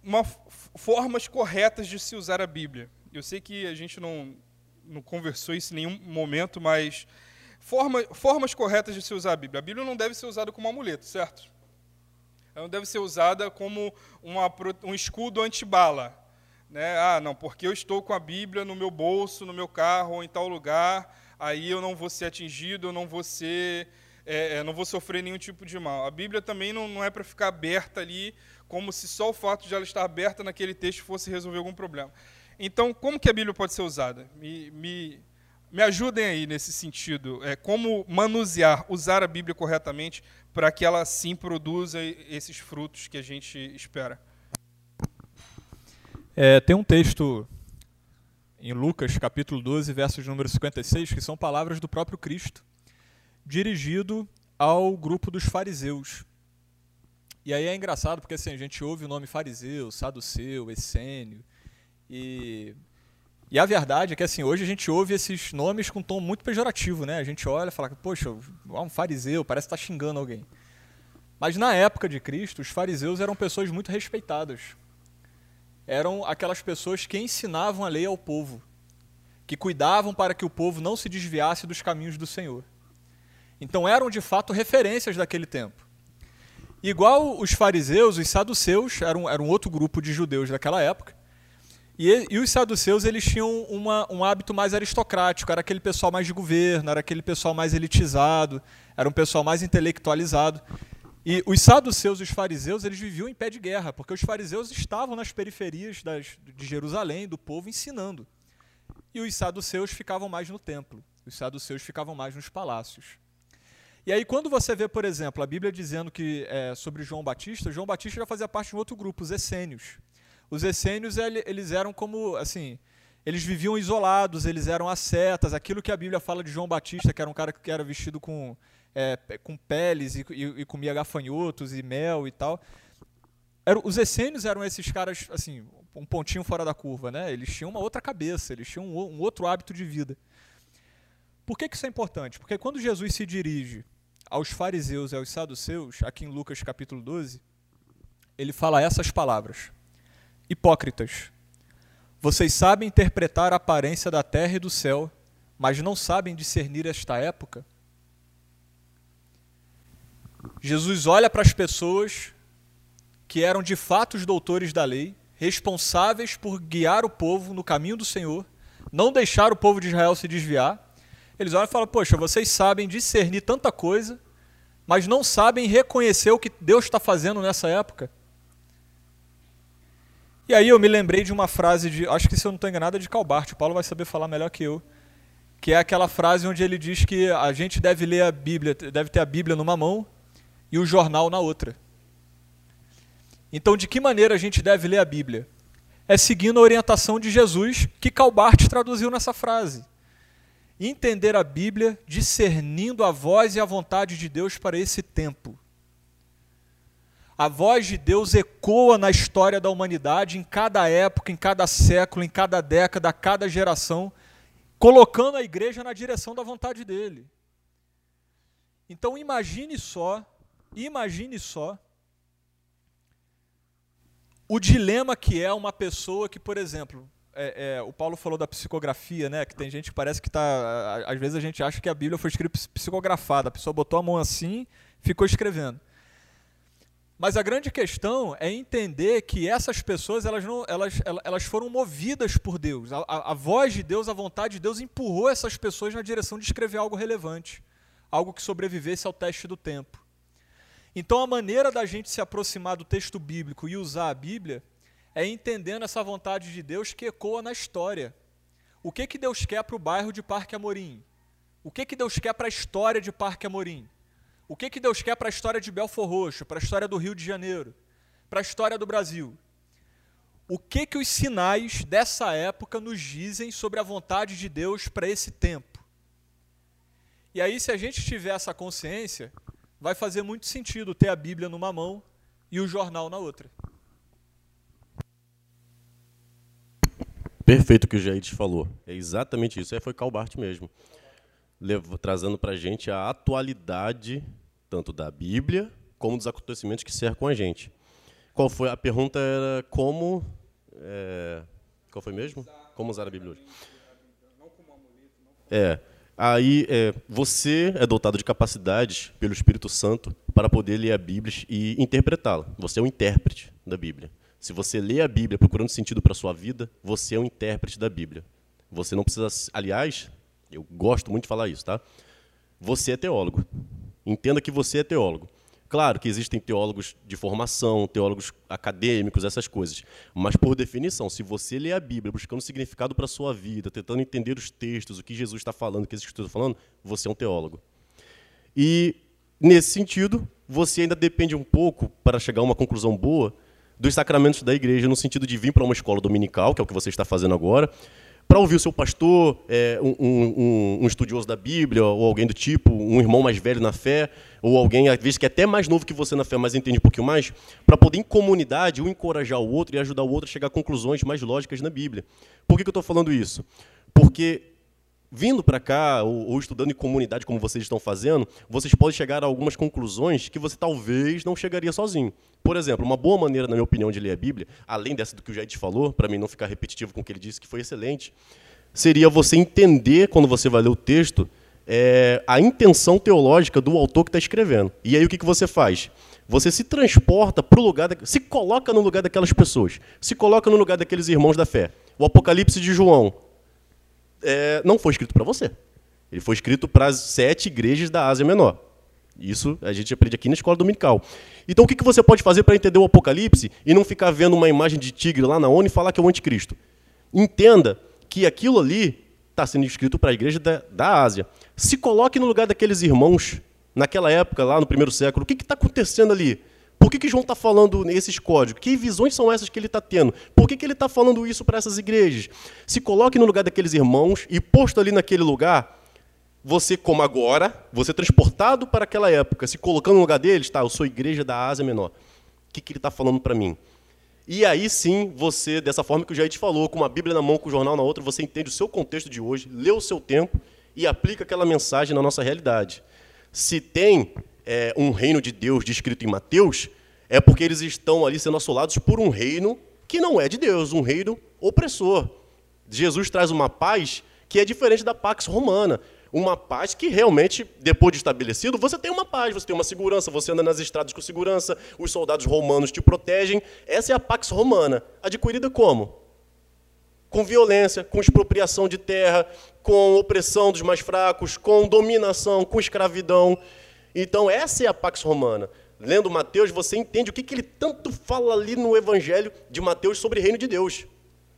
uma, formas corretas de se usar a Bíblia. eu sei que a gente não, não conversou isso em nenhum momento, mas forma, formas corretas de se usar a Bíblia. A Bíblia não deve ser usada como amuleto, certo? Ela não deve ser usada como uma, um escudo antibala. Né? Ah, não, porque eu estou com a Bíblia no meu bolso, no meu carro ou em tal lugar, aí eu não vou ser atingido, eu não vou ser, é, não vou sofrer nenhum tipo de mal. A Bíblia também não, não é para ficar aberta ali, como se só o fato de ela estar aberta naquele texto fosse resolver algum problema. Então, como que a Bíblia pode ser usada? Me, me, me ajudem aí nesse sentido. É, como manusear, usar a Bíblia corretamente para que ela sim produza esses frutos que a gente espera. É, tem um texto em Lucas, capítulo 12, versos número 56, que são palavras do próprio Cristo, dirigido ao grupo dos fariseus. E aí é engraçado, porque assim, a gente ouve o nome fariseu, saduceu, essênio, e, e a verdade é que assim, hoje a gente ouve esses nomes com um tom muito pejorativo, né? A gente olha e fala, poxa, um fariseu, parece estar tá xingando alguém. Mas na época de Cristo, os fariseus eram pessoas muito respeitadas. Eram aquelas pessoas que ensinavam a lei ao povo, que cuidavam para que o povo não se desviasse dos caminhos do Senhor. Então eram de fato referências daquele tempo. Igual os fariseus, os saduceus eram, eram outro grupo de judeus daquela época, e, e, os saduceus eles tinham uma, um hábito mais aristocrático, era aquele pessoal mais de governo, era aquele pessoal mais elitizado, era um pessoal mais intelectualizado. E os saduceus e os fariseus eles viviam em pé de guerra, porque os fariseus estavam nas periferias das, de Jerusalém, do povo, ensinando. E os saduceus ficavam mais no templo, os saduceus ficavam mais nos palácios. E aí, quando você vê, por exemplo, a Bíblia dizendo que é, sobre João Batista, João Batista já fazia parte de um outro grupo, os essênios. Os essênios, eles eram como, assim, eles viviam isolados, eles eram ascetas, aquilo que a Bíblia fala de João Batista, que era um cara que era vestido com, é, com peles e, e, e, comia gafanhotos e mel e tal. Era, os essênios eram esses caras, assim, um pontinho fora da curva, né? Eles tinham uma outra cabeça, eles tinham um, um outro hábito de vida. Por que, que isso é importante? Porque quando Jesus se dirige aos fariseus e aos saduceus, aqui em Lucas capítulo 12, ele fala essas palavras. Hipócritas, vocês sabem interpretar a aparência da terra e do céu, mas não sabem discernir esta época? Jesus olha para as pessoas que eram de fato os doutores da lei, responsáveis por guiar o povo no caminho do Senhor, não deixar o povo de Israel se desviar. Eles olham e falam: Poxa, vocês sabem discernir tanta coisa, mas não sabem reconhecer o que Deus está fazendo nessa época. E aí eu me lembrei de uma frase de, acho que se eu não estou enganado é de Calbart, o Paulo vai saber falar melhor que eu, que é aquela frase onde ele diz que a gente deve ler a Bíblia, deve ter a Bíblia numa mão e o jornal na outra. Então, de que maneira a gente deve ler a Bíblia? É seguindo a orientação de Jesus que Calbart traduziu nessa frase. Entender a Bíblia discernindo a voz e a vontade de Deus para esse tempo. A voz de Deus ecoa na história da humanidade, em cada época, em cada século, em cada década, a cada geração, colocando a igreja na direção da vontade dele. Então imagine só, imagine só o dilema que é uma pessoa que, por exemplo, é, é, o Paulo falou da psicografia, né? Que tem gente que parece que está. Às vezes a gente acha que a Bíblia foi escrita psicografada. A pessoa botou a mão assim, ficou escrevendo. Mas a grande questão é entender que essas pessoas elas, não, elas, elas foram movidas por Deus. A, a, a, voz de Deus, a vontade de Deus empurrou essas pessoas na direção de escrever algo relevante, algo que sobrevivesse ao teste do tempo. Então a maneira da gente se aproximar do texto bíblico e usar a Bíblia é entendendo essa vontade de Deus que ecoa na história. O que, que Deus quer para o bairro de Parque Amorim? O que, que Deus quer para a história de Parque Amorim? O que, que Deus quer para a história de Belfor Roxo, para a história do Rio de Janeiro, para a história do Brasil? O que, que os sinais dessa época nos dizem sobre a vontade de Deus para esse tempo? E aí, se a gente tiver essa consciência, vai fazer muito sentido ter a Bíblia numa mão e o jornal na outra. Perfeito o que o Jair falou. É exatamente isso. Aí foi Calbart mesmo trazendo para a gente a atualidade tanto da Bíblia como dos acontecimentos que cercam a gente. Qual foi a pergunta? Era como é, qual foi mesmo? Como usar a Bíblia hoje. É. Aí é, você é dotado de capacidades pelo Espírito Santo para poder ler a Bíblia e interpretá-la. Você é um intérprete da Bíblia. Se você lê a Bíblia procurando sentido para a sua vida, você é um intérprete da Bíblia. Você não precisa. Aliás, eu gosto muito de falar isso, tá? Você é teólogo. Entenda que você é teólogo. Claro que existem teólogos de formação, teólogos acadêmicos, essas coisas. Mas, por definição, se você lê a Bíblia buscando significado para a sua vida, tentando entender os textos, o que Jesus está falando, o que esses estão falando, você é um teólogo. E, nesse sentido, você ainda depende um pouco, para chegar a uma conclusão boa, dos sacramentos da igreja, no sentido de vir para uma escola dominical, que é o que você está fazendo agora, para ouvir o seu pastor, é, um, um, um, estudioso da Bíblia, ou alguém do tipo, um irmão mais velho na fé, ou alguém, às vezes, que é até mais novo que você na fé, mas entende um pouquinho mais, para poder, em comunidade, um encorajar o outro e ajudar o outro a chegar a conclusões mais lógicas na Bíblia. Por que, que eu estou falando isso? Porque vindo para cá, ou, ou, estudando em comunidade, como vocês estão fazendo, vocês podem chegar a algumas conclusões que você talvez não chegaria sozinho. Por exemplo, uma boa maneira, na minha opinião, de ler a Bíblia, além dessa do que o Jair falou, para mim não ficar repetitivo com o que ele disse, que foi excelente, seria você entender, quando você vai ler o texto, é, a intenção teológica do autor que está escrevendo. E aí o que, que você faz? Você se transporta para o lugar, da, se coloca no lugar daquelas pessoas, se coloca no lugar daqueles irmãos da fé. O Apocalipse de João, é, não foi escrito para você. Ele foi escrito para as sete igrejas da Ásia Menor. Isso a gente aprende aqui na escola dominical. Então o que, você pode fazer para entender o Apocalipse e não ficar vendo uma imagem de tigre lá na ONU e falar que é o anticristo? Entenda que aquilo ali está sendo escrito para a igreja da, da Ásia. Se coloque no lugar daqueles irmãos naquela época, lá no primeiro século. O que está acontecendo ali? Por que, que João está falando esses códigos? Que visões são essas que ele está tendo? Por que, que ele está falando isso para essas igrejas? Se coloque no lugar daqueles irmãos e posto ali naquele lugar, você, como agora, você é transportado para aquela época, se colocando no lugar deles, tá, eu sou igreja da Ásia Menor. O que, que ele está falando para mim? E aí sim, você, dessa forma que o Jair te falou, com uma Bíblia na mão, com o jornal na outra, você entende o seu contexto de hoje, lê o seu tempo e aplica aquela mensagem na nossa realidade. Se tem é, um reino de Deus descrito em Mateus, é porque eles estão ali sendo assolados por um reino que não é de Deus, um reino opressor. Jesus traz uma paz que é diferente da pax romana. Uma paz que realmente, depois de estabelecido, você tem uma paz, você tem uma segurança, você anda nas estradas com segurança, os soldados romanos te protegem. Essa é a pax romana. Adquirida como? Com violência, com expropriação de terra, com opressão dos mais fracos, com dominação, com escravidão. Então, essa é a Pax Romana. Lendo Mateus, você entende o que, que ele tanto fala ali no Evangelho de Mateus sobre o reino de Deus.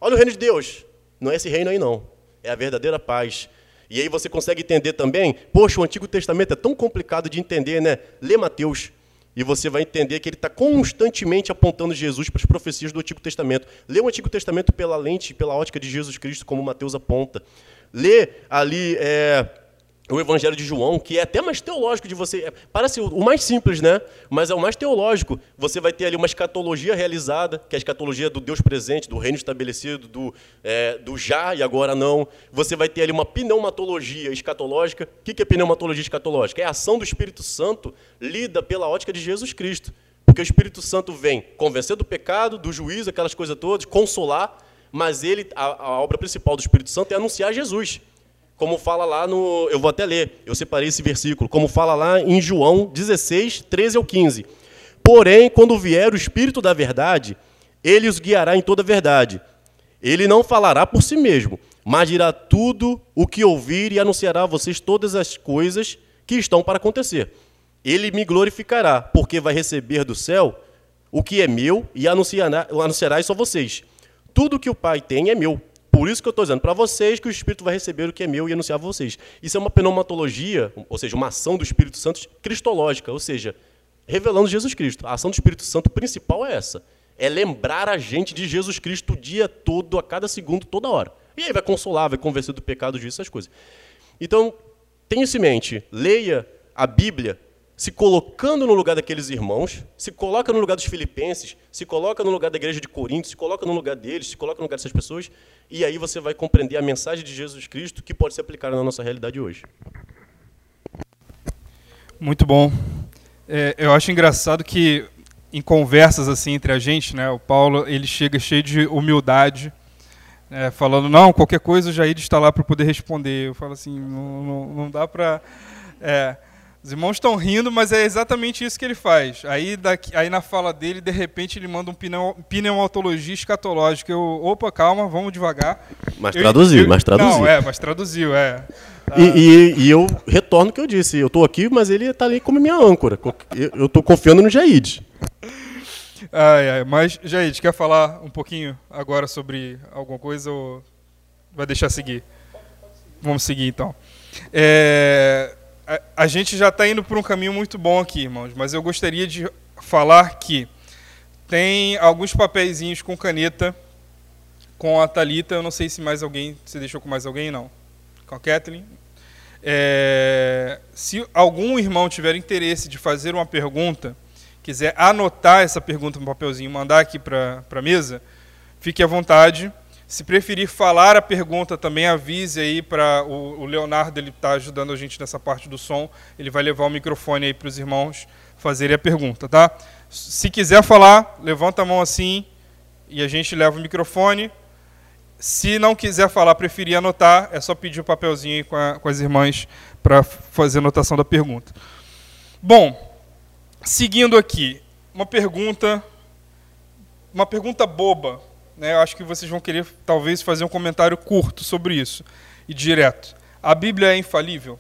Olha o reino de Deus. Não é esse reino aí, não. É a verdadeira paz. E aí você consegue entender também, poxa, o Antigo Testamento é tão complicado de entender, né? Lê Mateus. E você vai entender que ele está constantemente apontando Jesus para as profecias do Antigo Testamento. Lê o Antigo Testamento pela lente, pela ótica de Jesus Cristo, como Mateus aponta. Lê ali. É o Evangelho de João, que é até mais teológico de você. É, parece o mais simples, né? Mas é o mais teológico. Você vai ter ali uma escatologia realizada, que é a escatologia do Deus presente, do reino estabelecido, do, é, do já e agora não. Você vai ter ali uma pneumatologia escatológica. O que é pneumatologia escatológica? É a ação do Espírito Santo lida pela ótica de Jesus Cristo. Porque o Espírito Santo vem convencer do pecado, do juízo, aquelas coisas todas, consolar, mas ele, a, a obra principal do Espírito Santo é anunciar Jesus como fala lá no. Eu vou até ler, eu separei esse versículo, como fala lá em João 16, 13 ao 15. Porém, quando vier o Espírito da Verdade, ele os guiará em toda a verdade. Ele não falará por si mesmo, mas dirá tudo o que ouvir e anunciará a vocês todas as coisas que estão para acontecer. Ele me glorificará, porque vai receber do céu o que é meu e anunciará, anunciará isso a vocês. Tudo que o Pai tem é meu. Por isso que eu estou dizendo para vocês que o Espírito vai receber o que é meu e anunciar a vocês. Isso é uma pneumatologia, ou seja, uma ação do Espírito Santo cristológica, ou seja, revelando Jesus Cristo. A ação do Espírito Santo principal é essa. É lembrar a gente de Jesus Cristo o dia todo, a cada segundo, toda hora. E aí vai consolar, vai convencer do pecado, disso, essas coisas. Então, tenha isso em mente. Leia a Bíblia se colocando no lugar daqueles irmãos, se coloca no lugar dos filipenses, se coloca no lugar da igreja de Corinto, se coloca no lugar deles, se coloca no lugar dessas pessoas, e aí você vai compreender a mensagem de Jesus Cristo que pode ser aplicada na nossa realidade hoje. Muito bom. É, eu acho engraçado que em conversas assim entre a gente, né, o Paulo ele chega cheio de humildade, é, falando, não, qualquer coisa o Jair está lá para poder responder. Eu falo assim, não, não, não dá para... É, os irmãos estão rindo, mas é exatamente isso que ele faz. Aí, daqui, aí na fala dele, de repente, ele manda um pneumatologia escatológica. Eu, opa, calma, vamos devagar. Mas eu, traduziu, eu, mas traduziu. Não, é, mas traduziu, é. E, e, e, eu retorno o que eu disse. Eu estou aqui, mas ele está ali como minha âncora. Eu estou confiando no Jaid. Ai, ai, mas, Jaid, quer falar um pouquinho agora sobre alguma coisa ou vai deixar seguir? Vamos seguir, então. É a, gente já está indo por um caminho muito bom aqui, irmãos, mas eu gostaria de falar que tem alguns papeizinhos com caneta com a Talita. Eu não sei se mais alguém, se deixou com mais alguém, não. Com a Kathleen. É, se algum irmão tiver interesse de fazer uma pergunta, quiser anotar essa pergunta no papelzinho, mandar aqui para a mesa, fique à vontade. Se preferir falar a pergunta, também avise aí para o, o, Leonardo, ele está ajudando a gente nessa parte do som. Ele vai levar o microfone aí para os irmãos fazerem a pergunta, tá? Se quiser falar, levanta a mão assim e a gente leva o microfone. Se não quiser falar, preferir anotar, é só pedir o um papelzinho aí com, a, com as irmãs para fazer a anotação da pergunta. Bom, seguindo aqui, uma pergunta, uma pergunta boba, né, eu acho que vocês vão querer talvez fazer um comentário curto sobre isso e direto. A Bíblia é infalível?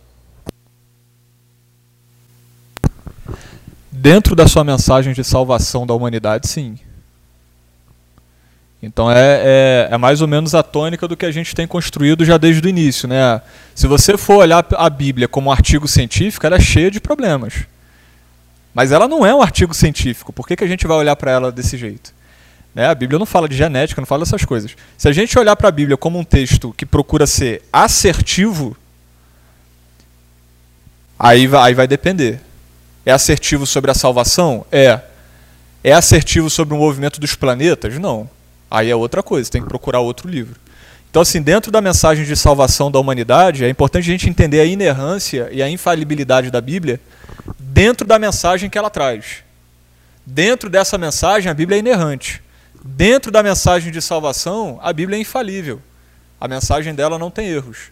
Dentro da sua mensagem de salvação da humanidade, sim. Então é, é, é, mais ou menos a tônica do que a gente tem construído já desde o início. Né? Se você for olhar a Bíblia como um artigo científico, ela é cheia de problemas. Mas ela não é um artigo científico. Por que, que a gente vai olhar para ela desse jeito? Né? A Bíblia não fala de genética, não fala dessas coisas. Se a gente olhar para a Bíblia como um texto que procura ser assertivo, aí vai, aí vai depender. É assertivo sobre a salvação? É. É assertivo sobre o movimento dos planetas? Não. Aí é outra coisa, tem que procurar outro livro. Então, assim, dentro da mensagem de salvação da humanidade, é importante a gente entender a inerrância e a infalibilidade da Bíblia dentro da mensagem que ela traz. Dentro dessa mensagem, a Bíblia é inerrante. Dentro da mensagem de salvação, a Bíblia é infalível. A mensagem dela não tem erros.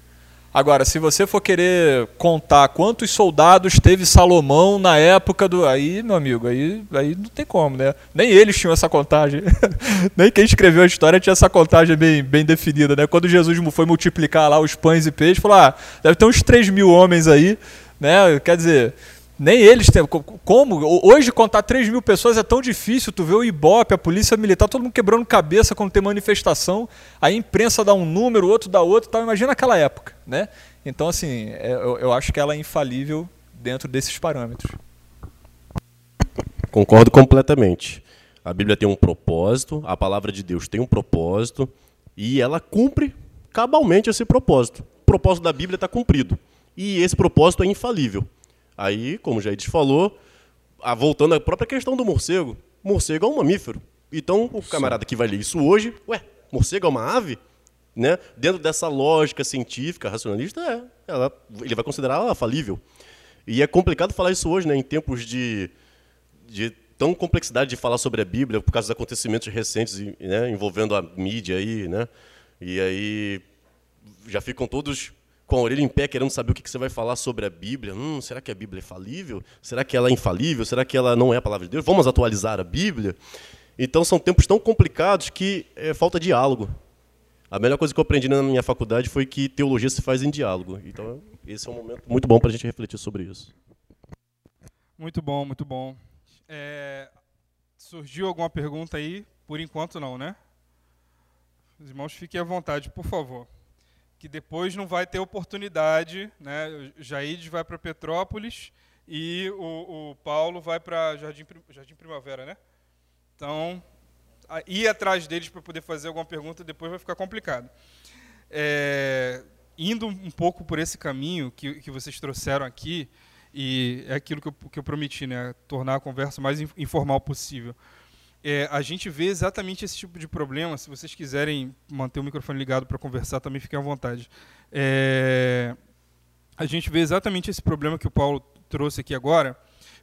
Agora, se você for querer contar quantos soldados teve Salomão na época do. Aí, meu amigo, aí, aí não tem como, né? Nem eles tinham essa contagem. Nem quem escreveu a história tinha essa contagem bem, bem definida, né? Quando Jesus foi multiplicar lá os pães e peixes, falou: ah, deve ter uns 3 mil homens aí, né? Quer dizer, nem eles têm. Como? Hoje contar 3 mil pessoas é tão difícil. Tu vê o Ibope, a polícia militar, todo mundo quebrando cabeça quando tem manifestação. A imprensa dá um número, o outro dá outro. Tal. Imagina aquela época. Né? Então, assim, é, eu, eu acho que ela é infalível dentro desses parâmetros. Concordo completamente. A Bíblia tem um propósito, a palavra de Deus tem um propósito e ela cumpre cabalmente esse propósito. O propósito da Bíblia está cumprido. E esse propósito é infalível. Aí, como já te falou, voltando à própria questão do morcego, morcego é um mamífero. Então, o camarada que vai ler isso hoje, ué, morcego é uma ave? Né? Dentro dessa lógica científica, racionalista, é, ela, ele vai considerar ela falível. E é complicado falar isso hoje, né, em tempos de, de tão complexidade de falar sobre a Bíblia por causa dos acontecimentos recentes né, envolvendo a mídia aí, né? E aí já ficam todos com a orelha em pé, querendo saber o que você vai falar sobre a Bíblia. Hum, será que a Bíblia é falível? Será que ela é infalível? Será que ela não é a palavra de Deus? Vamos atualizar a Bíblia? Então são tempos tão complicados que é, falta diálogo. A melhor coisa que eu aprendi na minha faculdade foi que teologia se faz em diálogo. Então esse é um momento muito bom para a gente refletir sobre isso. Muito bom, muito bom. É, surgiu alguma pergunta aí? Por enquanto não, né? Os irmãos fiquem à vontade, por favor que depois não vai ter oportunidade, né? Jair vai para Petrópolis e o, o Paulo vai para Jardim, Jardim Primavera, né? Então, ir atrás deles para poder fazer alguma pergunta depois vai ficar complicado. É, indo um pouco por esse caminho que, que vocês trouxeram aqui, e é aquilo que eu, que eu prometi, né? Tornar a conversa mais informal possível. É, a gente vê exatamente esse tipo de problema. Se vocês quiserem manter o microfone ligado para conversar, também fiquem à vontade. É, a gente vê exatamente esse problema que o Paulo trouxe aqui agora,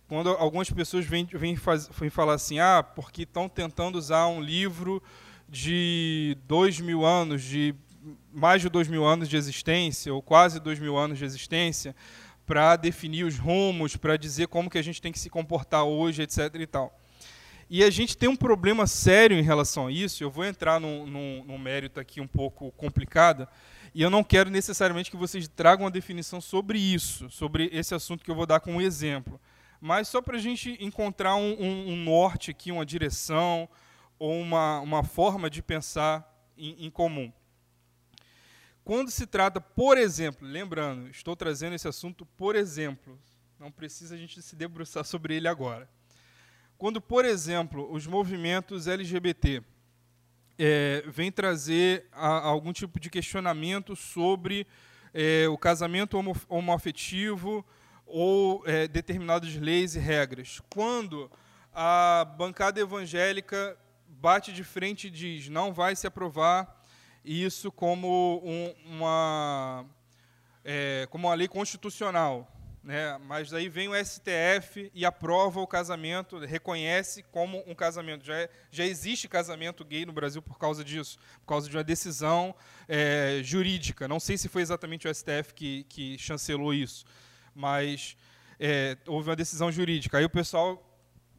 quando algumas pessoas vêm, vêm, falar assim, ah, porque estão tentando usar um livro de dois mil anos, de mais de dois mil anos de existência, ou quase dois mil anos de existência, para definir os rumos, para dizer como que a gente tem que se comportar hoje, etc. e tal. E a gente tem um problema sério em relação a isso. Eu vou entrar num, num, num mérito aqui um pouco complicado, e eu não quero necessariamente que vocês tragam uma definição sobre isso, sobre esse assunto que eu vou dar como exemplo. Mas só para a gente encontrar um, um, um, norte aqui, uma direção, ou uma, uma forma de pensar em, em comum. Quando se trata, por exemplo, lembrando, estou trazendo esse assunto por exemplo, não precisa a gente se debruçar sobre ele agora. Quando, por exemplo, os movimentos LGBT é, vem trazer a, algum tipo de questionamento sobre é, o casamento homo, homoafetivo ou é, determinadas leis e regras. Quando a bancada evangélica bate de frente e diz não vai se aprovar isso como um, uma, é, como uma lei constitucional, né? mas aí vem o STF e aprova o casamento, reconhece como um casamento. Já, é, já existe casamento gay no Brasil por causa disso, por causa de uma decisão é, jurídica. Não sei se foi exatamente o STF que, que chancelou isso, mas é, houve uma decisão jurídica. Aí o pessoal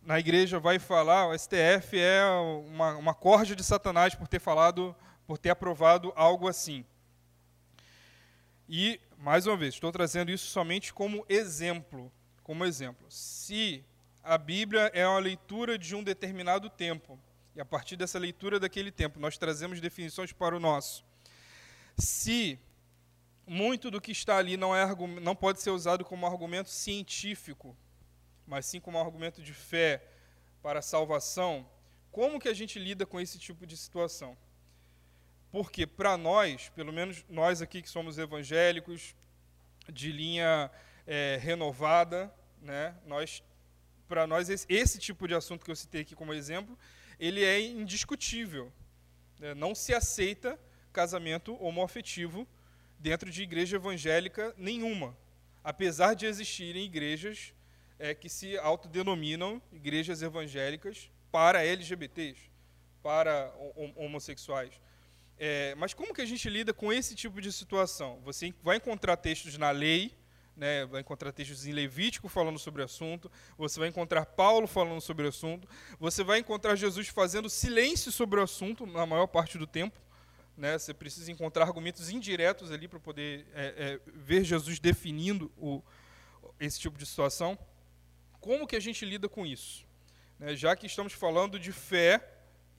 na igreja vai falar, o STF é uma, uma corja de Satanás por ter falado, por ter aprovado algo assim. E mais uma vez, estou trazendo isso somente como exemplo, como exemplo. Se a Bíblia é uma leitura de um determinado tempo, e a partir dessa leitura daquele tempo nós trazemos definições para o nosso. Se muito do que está ali não, é, não pode ser usado como argumento científico, mas sim como argumento de fé para a salvação, como que a gente lida com esse tipo de situação? Porque para nós, pelo menos nós aqui que somos evangélicos, de linha é, renovada, né, nós, para nós esse, esse, tipo de assunto que eu citei aqui como exemplo, ele é indiscutível. Né, não se aceita casamento homoafetivo dentro de igreja evangélica nenhuma, apesar de existirem igrejas é, que se autodenominam igrejas evangélicas para LGBTs, para homossexuais. É, mas como que a gente lida com esse tipo de situação? Você vai encontrar textos na lei, né, vai encontrar textos em Levítico falando sobre o assunto, você vai encontrar Paulo falando sobre o assunto, você vai encontrar Jesus fazendo silêncio sobre o assunto na maior parte do tempo. Né, você precisa encontrar argumentos indiretos ali para poder é, é, ver Jesus definindo o, esse tipo de situação. Como que a gente lida com isso? Né, já que estamos falando de fé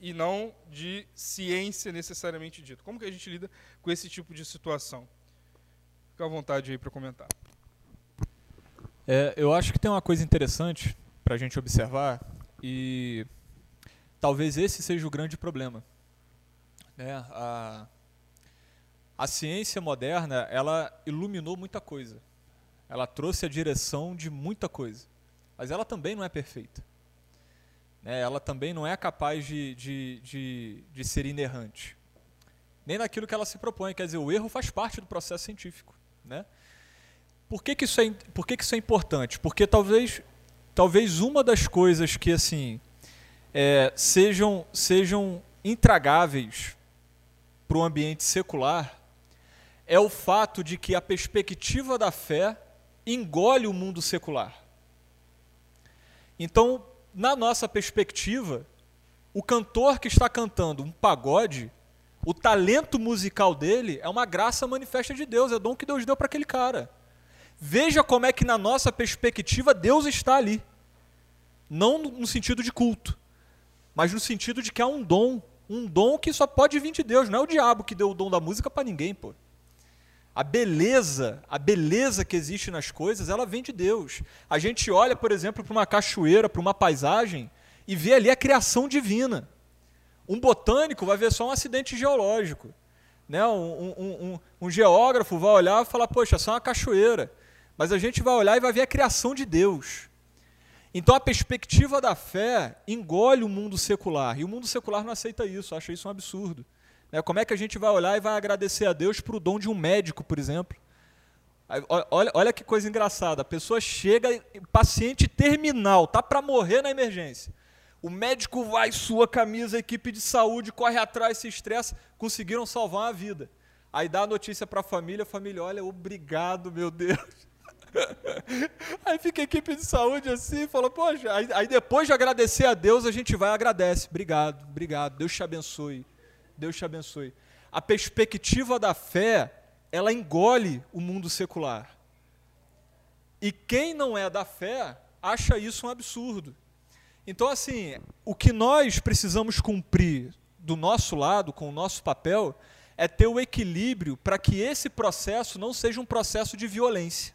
e não de ciência necessariamente dito. Como que a gente lida com esse tipo de situação? Fica à vontade aí para comentar. É, eu acho que tem uma coisa interessante para a gente observar e talvez esse seja o grande problema. É, a, a ciência moderna ela iluminou muita coisa, ela trouxe a direção de muita coisa, mas ela também não é perfeita né, ela também não é capaz de, de, de, de ser inerrante. Nem naquilo que ela se propõe. Quer dizer, o erro faz parte do processo científico. Né? Por, que, que, isso, é, por que, que isso é importante? Porque talvez, talvez uma das coisas que assim é, sejam, sejam intragáveis para o ambiente secular é o fato de que a perspectiva da fé engole o mundo secular. Então, na nossa perspectiva, o cantor que está cantando um pagode, o talento musical dele é uma graça manifesta de Deus, é dom que Deus deu para aquele cara. Veja como é que na nossa perspectiva Deus está ali. Não no sentido de culto, mas no sentido de que há um dom, um dom que só pode vir de Deus, não é o diabo que deu o dom da música para ninguém, pô. A beleza, a beleza que existe nas coisas, ela vem de Deus. A gente olha, por exemplo, para uma cachoeira, para uma paisagem e vê ali a criação divina. Um botânico vai ver só um acidente geológico. Né? Um, um, um, um geógrafo vai olhar e falar, poxa, só uma cachoeira. Mas a gente vai olhar e vai ver a criação de Deus. Então a perspectiva da fé engole o mundo secular. E o mundo secular não aceita isso, acha isso um absurdo. Né? Como é que a gente vai olhar e vai agradecer a Deus por o dom de um médico, por exemplo? Olha, olha que coisa engraçada. A pessoa chega, paciente terminal, tá para morrer na emergência. O médico vai, sua camisa, a equipe de saúde corre atrás, se estressa, conseguiram salvar uma vida. Aí dá a notícia para a família, a família, olha, obrigado, meu Deus. Aí fica a equipe de saúde assim, fala, poxa, aí, aí, depois de agradecer a Deus, a gente vai e agradece. Obrigado, obrigado, Deus te abençoe. Deus te abençoe. A perspectiva da fé, ela engole o mundo secular. E quem não é da fé acha isso um absurdo. Então, assim, o que nós precisamos cumprir do nosso lado, com o nosso papel, é ter o equilíbrio para que esse processo não seja um processo de violência.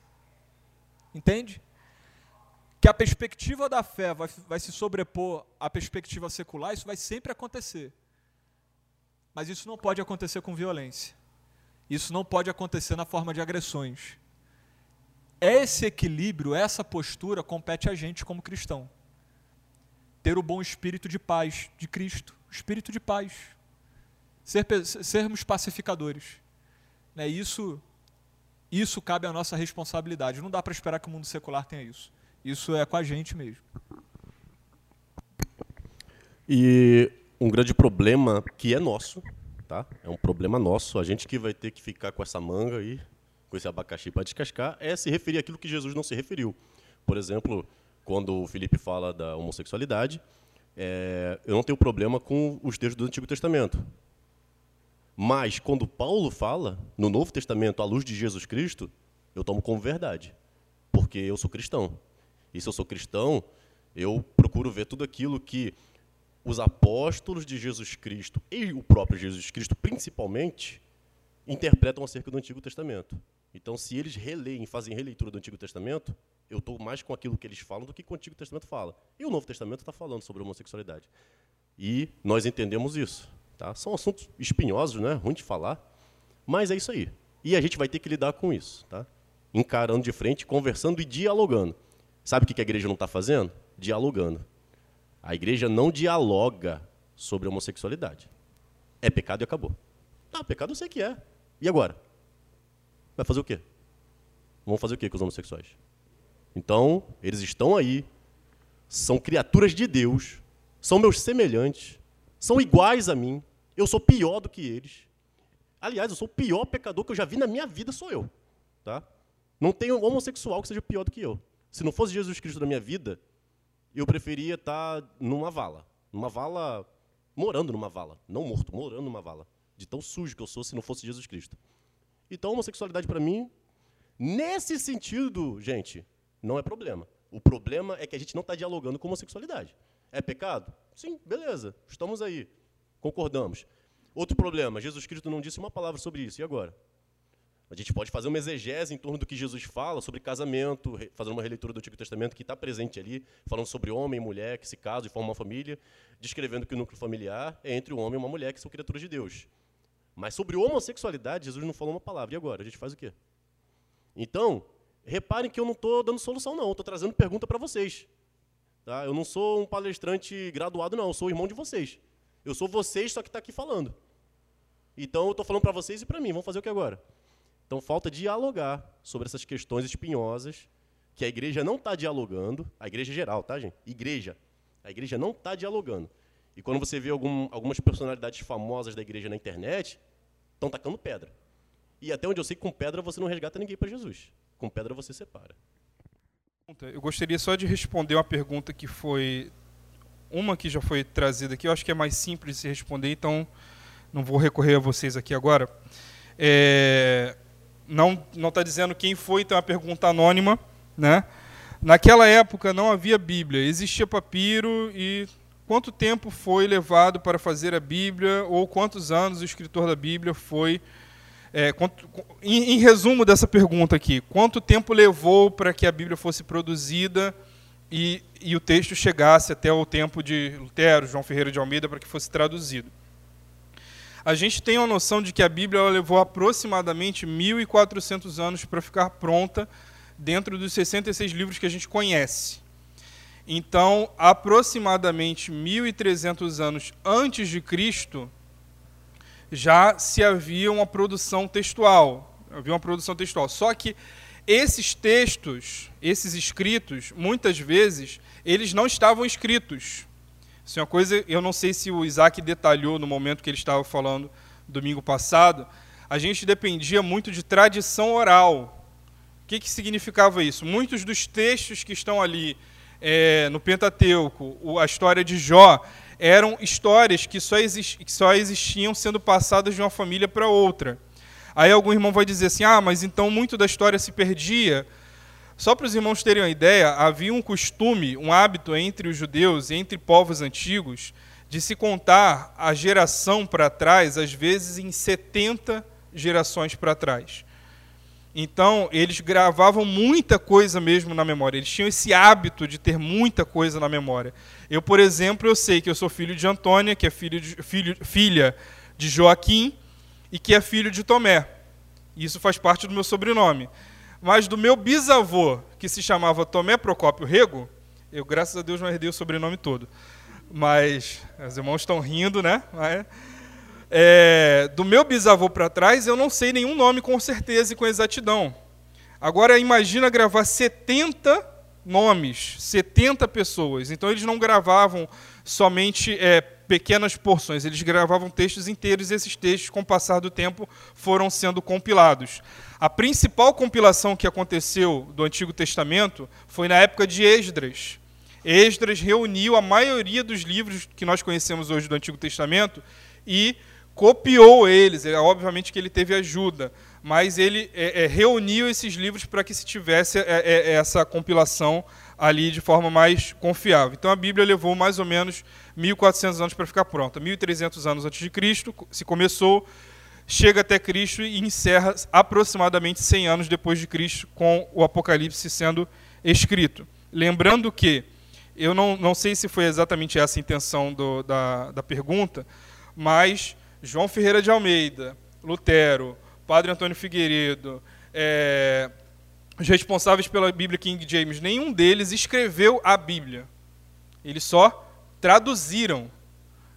Entende? Que a perspectiva da fé vai, vai se sobrepor à perspectiva secular, isso vai sempre acontecer. Mas isso não pode acontecer com violência. Isso não pode acontecer na forma de agressões. Esse equilíbrio, essa postura compete a gente como cristão. Ter o bom espírito de paz de Cristo, espírito de paz. Ser, sermos pacificadores. Né? Isso isso cabe à nossa responsabilidade. Não dá para esperar que o mundo secular tenha isso. Isso é com a gente mesmo. E um grande problema que é nosso, tá? É um problema nosso. A gente que vai ter que ficar com essa manga aí, com esse abacaxi para descascar, é se referir àquilo que Jesus não se referiu. Por exemplo, quando o Felipe fala da homossexualidade, é, eu não tenho problema com os textos do Antigo Testamento. Mas quando Paulo fala no Novo Testamento à luz de Jesus Cristo, eu tomo como verdade, porque eu sou cristão. E se eu sou cristão, eu procuro ver tudo aquilo que os apóstolos de Jesus Cristo e o próprio Jesus Cristo, principalmente, interpretam acerca do Antigo Testamento. Então, se eles releem, fazem releitura do Antigo Testamento, eu estou mais com aquilo que eles falam do que com o Antigo Testamento fala. E o Novo Testamento está falando sobre homossexualidade. E nós entendemos isso. Tá? São assuntos espinhosos, né? ruim de falar, mas é isso aí. E a gente vai ter que lidar com isso, tá? encarando de frente, conversando e dialogando. Sabe o que a igreja não está fazendo? Dialogando. A igreja não dialoga sobre homossexualidade. É pecado e acabou. Ah, pecado eu sei que é. E agora? Vai fazer o quê? Vão fazer o quê com os homossexuais? Então, eles estão aí, são criaturas de Deus, são meus semelhantes, são iguais a mim, eu sou pior do que eles. Aliás, eu sou o pior pecador que eu já vi na minha vida, sou eu. Tá? Não tem um homossexual que seja pior do que eu. Se não fosse Jesus Cristo na minha vida, eu preferia estar numa vala. Numa vala, morando numa vala. Não morto, morando numa vala. De tão sujo que eu sou se não fosse Jesus Cristo. Então, a homossexualidade para mim, nesse sentido, gente, não é problema. O problema é que a gente não está dialogando com homossexualidade. É pecado? Sim, beleza, estamos aí. Concordamos. Outro problema, Jesus Cristo não disse uma palavra sobre isso. E agora? A gente pode fazer uma exegese em torno do que Jesus fala sobre casamento, fazendo uma releitura do Antigo Testamento que está presente ali, falando sobre homem e mulher que se casam e formam uma família, descrevendo que o núcleo familiar é entre um homem e uma mulher que são criaturas de Deus. Mas sobre homossexualidade, Jesus não falou uma palavra. E agora? A gente faz o quê? Então, reparem que eu não estou dando solução, não. Estou trazendo pergunta para vocês. Tá? Eu não sou um palestrante graduado, não. Eu sou o irmão de vocês. Eu sou vocês, só que está aqui falando. Então eu estou falando para vocês e para mim. Vamos fazer o que agora? Então falta dialogar sobre essas questões espinhosas que a igreja não está dialogando. A igreja geral, tá, gente? Igreja. A igreja não está dialogando. E quando você vê algum, algumas personalidades famosas da igreja na internet, estão tacando pedra. E até onde eu sei, com pedra você não resgata ninguém para Jesus. Com pedra você separa. Eu gostaria só de responder uma pergunta que foi uma que já foi trazida aqui. Eu acho que é mais simples de se responder, então não vou recorrer a vocês aqui agora. É, não está dizendo quem foi, então é uma pergunta anônima, né? Naquela época não havia Bíblia, existia papiro e quanto tempo foi levado para fazer a Bíblia ou quantos anos o escritor da Bíblia foi é, quanto, em, em, resumo dessa pergunta aqui, quanto tempo levou para que a Bíblia fosse produzida e, e o texto chegasse até o tempo de Lutero, João Ferreira de Almeida, para que fosse traduzido? A gente tem uma noção de que a Bíblia levou aproximadamente 1.400 anos para ficar pronta dentro dos 66 livros que a gente conhece. Então, aproximadamente 1.300 anos antes de Cristo, já se havia uma produção textual. Havia uma produção textual. Só que esses textos, esses escritos, muitas vezes, eles não estavam escritos. Isso é uma coisa, eu não sei se o Isaac detalhou no momento que ele estava falando domingo passado, a gente dependia muito de tradição oral. O que, que significava isso? Muitos dos textos que estão ali é, no Pentateuco, a história de Jó, eram histórias que só, que só existiam sendo passadas de uma família para outra. Aí algum irmão vai dizer assim: ah, mas então muito da história se perdia. Só para os irmãos terem uma ideia, havia um costume, um hábito entre os judeus, entre povos antigos, de se contar a geração para trás, às vezes em 70 gerações para trás. Então, eles gravavam muita coisa mesmo na memória. Eles tinham esse hábito de ter muita coisa na memória. Eu, por exemplo, eu sei que eu sou filho de Antônia, que é filho de, filho, filha de Joaquim e que é filho de Tomé. Isso faz parte do meu sobrenome. Mas do meu bisavô, que se chamava Tomé Procópio Rego, eu, graças a Deus, não herdei o sobrenome todo. Mas os irmãos estão rindo, né? Mas, é, do meu bisavô para trás, eu não sei nenhum nome com certeza e com exatidão. Agora, imagina gravar 70 nomes, 70 pessoas. Então, eles não gravavam somente é, pequenas porções, eles gravavam textos inteiros e esses textos, com o passar do tempo, foram sendo compilados. A principal compilação que aconteceu do Antigo Testamento foi na época de Esdras. Esdras reuniu a maioria dos livros que nós conhecemos hoje do Antigo Testamento e copiou eles. É, obviamente que ele teve ajuda, mas ele é, é, reuniu esses livros para que se tivesse é, é, essa compilação ali de forma mais confiável. Então a Bíblia levou mais ou menos 1400 anos para ficar pronta. 1300 anos antes de Cristo se começou, chega até Cristo e encerra aproximadamente 100 anos depois de Cristo com o Apocalipse sendo escrito. Lembrando que eu não, não sei se foi exatamente essa a intenção do, da, da pergunta, mas João Ferreira de Almeida, Lutero, Padre Antônio Figueiredo, é, os responsáveis pela Bíblia King James, nenhum deles escreveu a Bíblia. Eles só traduziram.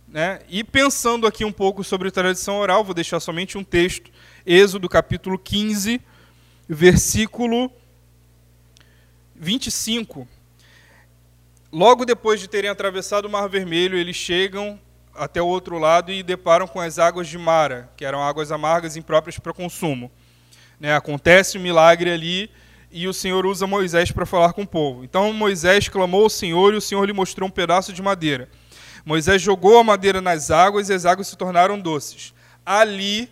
Né? E pensando aqui um pouco sobre tradição oral, vou deixar somente um texto, Êxodo capítulo 15, versículo 25. Logo depois de terem atravessado o Mar Vermelho, eles chegam até o outro lado e deparam com as águas de Mara, que eram águas amargas impróprias para consumo. Né, acontece um milagre ali e o Senhor usa Moisés para falar com o povo. Então Moisés clamou ao Senhor e o Senhor lhe mostrou um pedaço de madeira. Moisés jogou a madeira nas águas e as águas se tornaram doces. Ali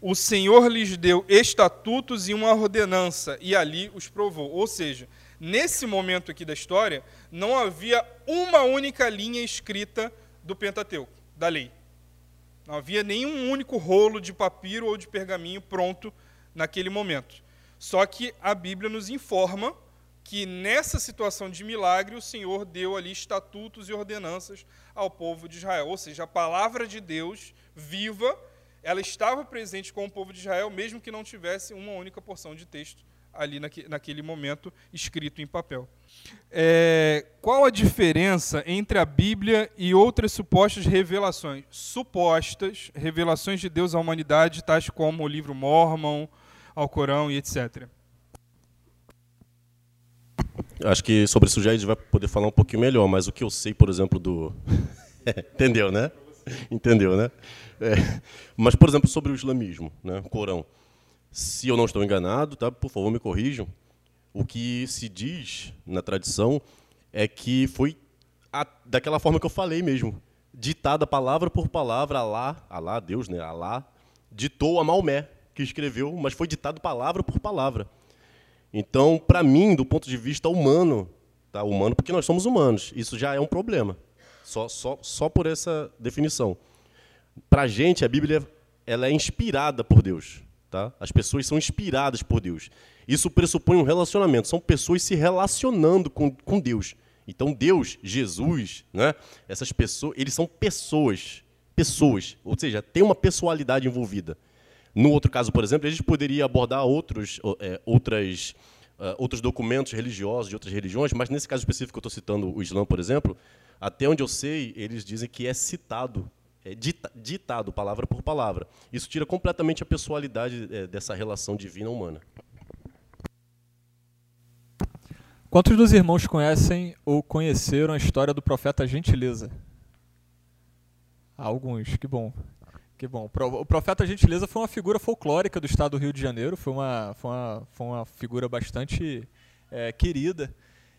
o Senhor lhes deu estatutos e uma ordenança e ali os provou. Ou seja, nesse momento aqui da história, não havia uma única linha escrita do Pentateuco, da lei. Não havia nenhum único rolo de papiro ou de pergaminho pronto naquele momento. Só que a Bíblia nos informa que nessa situação de milagre o Senhor deu ali estatutos e ordenanças ao povo de Israel. Ou seja, a palavra de Deus viva, ela estava presente com o povo de Israel, mesmo que não tivesse uma única porção de texto ali naquele momento escrito em papel. É, qual a diferença entre a Bíblia e outras supostas revelações? Supostas revelações de Deus à humanidade, tais como o livro Mormon, Alcorão e etc. Acho que sobre isso já a gente vai poder falar um pouquinho melhor, mas o que eu sei, por exemplo, do. Entendeu, né? Entendeu, né? É. Mas, por exemplo, sobre o islamismo, né? o Corão. Se eu não estou enganado, tá? por favor, me corrijam o que se diz na tradição é que foi a, daquela forma que eu falei mesmo, ditada palavra por palavra, Alá, Alá, Deus, né? Alá, ditou a Maomé, que escreveu, mas foi ditado palavra por palavra. Então, para mim, do ponto de vista humano, tá? humano porque nós somos humanos, isso já é um problema, só, só, só por essa definição. Para gente, a Bíblia ela é inspirada por Deus. Tá? As pessoas são inspiradas por Deus. Isso pressupõe um relacionamento. São pessoas se relacionando com, com Deus. Então Deus, Jesus, né? Essas pessoas, eles são pessoas, pessoas. Ou seja, tem uma pessoalidade envolvida. No outro caso, por exemplo, a gente poderia abordar outros, é, outras, uh, outros documentos religiosos de outras religiões, mas nesse caso específico eu estou citando o Islã, por exemplo, até onde eu sei, eles dizem que é citado é, ditado palavra por palavra. Isso tira completamente a pessoalidade é, dessa relação divina humana. Quantos dos irmãos conhecem ou conheceram a história do profeta Gentileza? Alguns, que bom. Que bom. O profeta Gentileza foi uma figura folclórica do estado do Rio de Janeiro, foi uma, foi uma, foi uma figura bastante é, querida.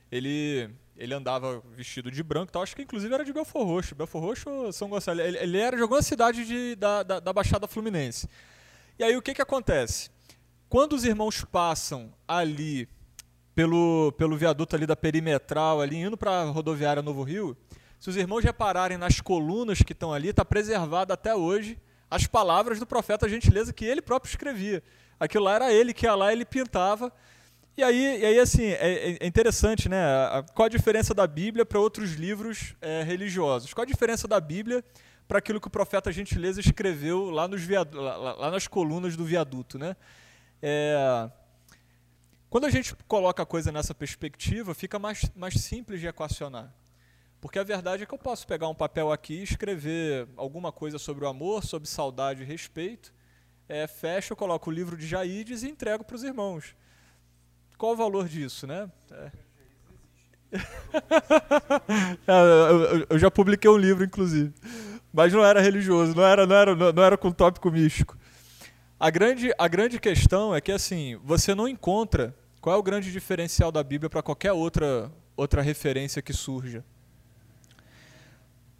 Ele, ele andava vestido de branco, tal. acho que inclusive era de Belfor Roxo. Belfor Roxo São Gonçalo? Ele, ele, era de alguma cidade de, da, da, da Baixada Fluminense. E aí o que, que acontece? Quando os irmãos passam ali pelo, pelo viaduto ali da perimetral, ali indo para a rodoviária Novo Rio, se os irmãos repararem nas colunas que estão ali, está preservado até hoje as palavras do profeta Gentileza que ele próprio escrevia. Aquilo lá era ele que ia lá, ele pintava. E aí, e aí assim, é, é interessante, né? Qual a diferença da Bíblia para outros livros é, religiosos? Qual a diferença da Bíblia para aquilo que o profeta Gentileza escreveu lá, nos viadu lá, lá nas colunas do viaduto, né? É, quando a gente coloca a coisa nessa perspectiva, fica mais, mais simples de equacionar. Porque a verdade é que eu posso pegar um papel aqui e escrever alguma coisa sobre o amor, sobre saudade e respeito, é, fecho, coloco o livro de Jaides e entrego para os irmãos. Qual o valor disso, né? É. eu já publiquei um livro, inclusive. Mas não era religioso, não era, não era, não era com tópico místico. A grande, a grande questão é que assim, você não encontra qual é o grande diferencial da Bíblia para qualquer outra, outra referência que surja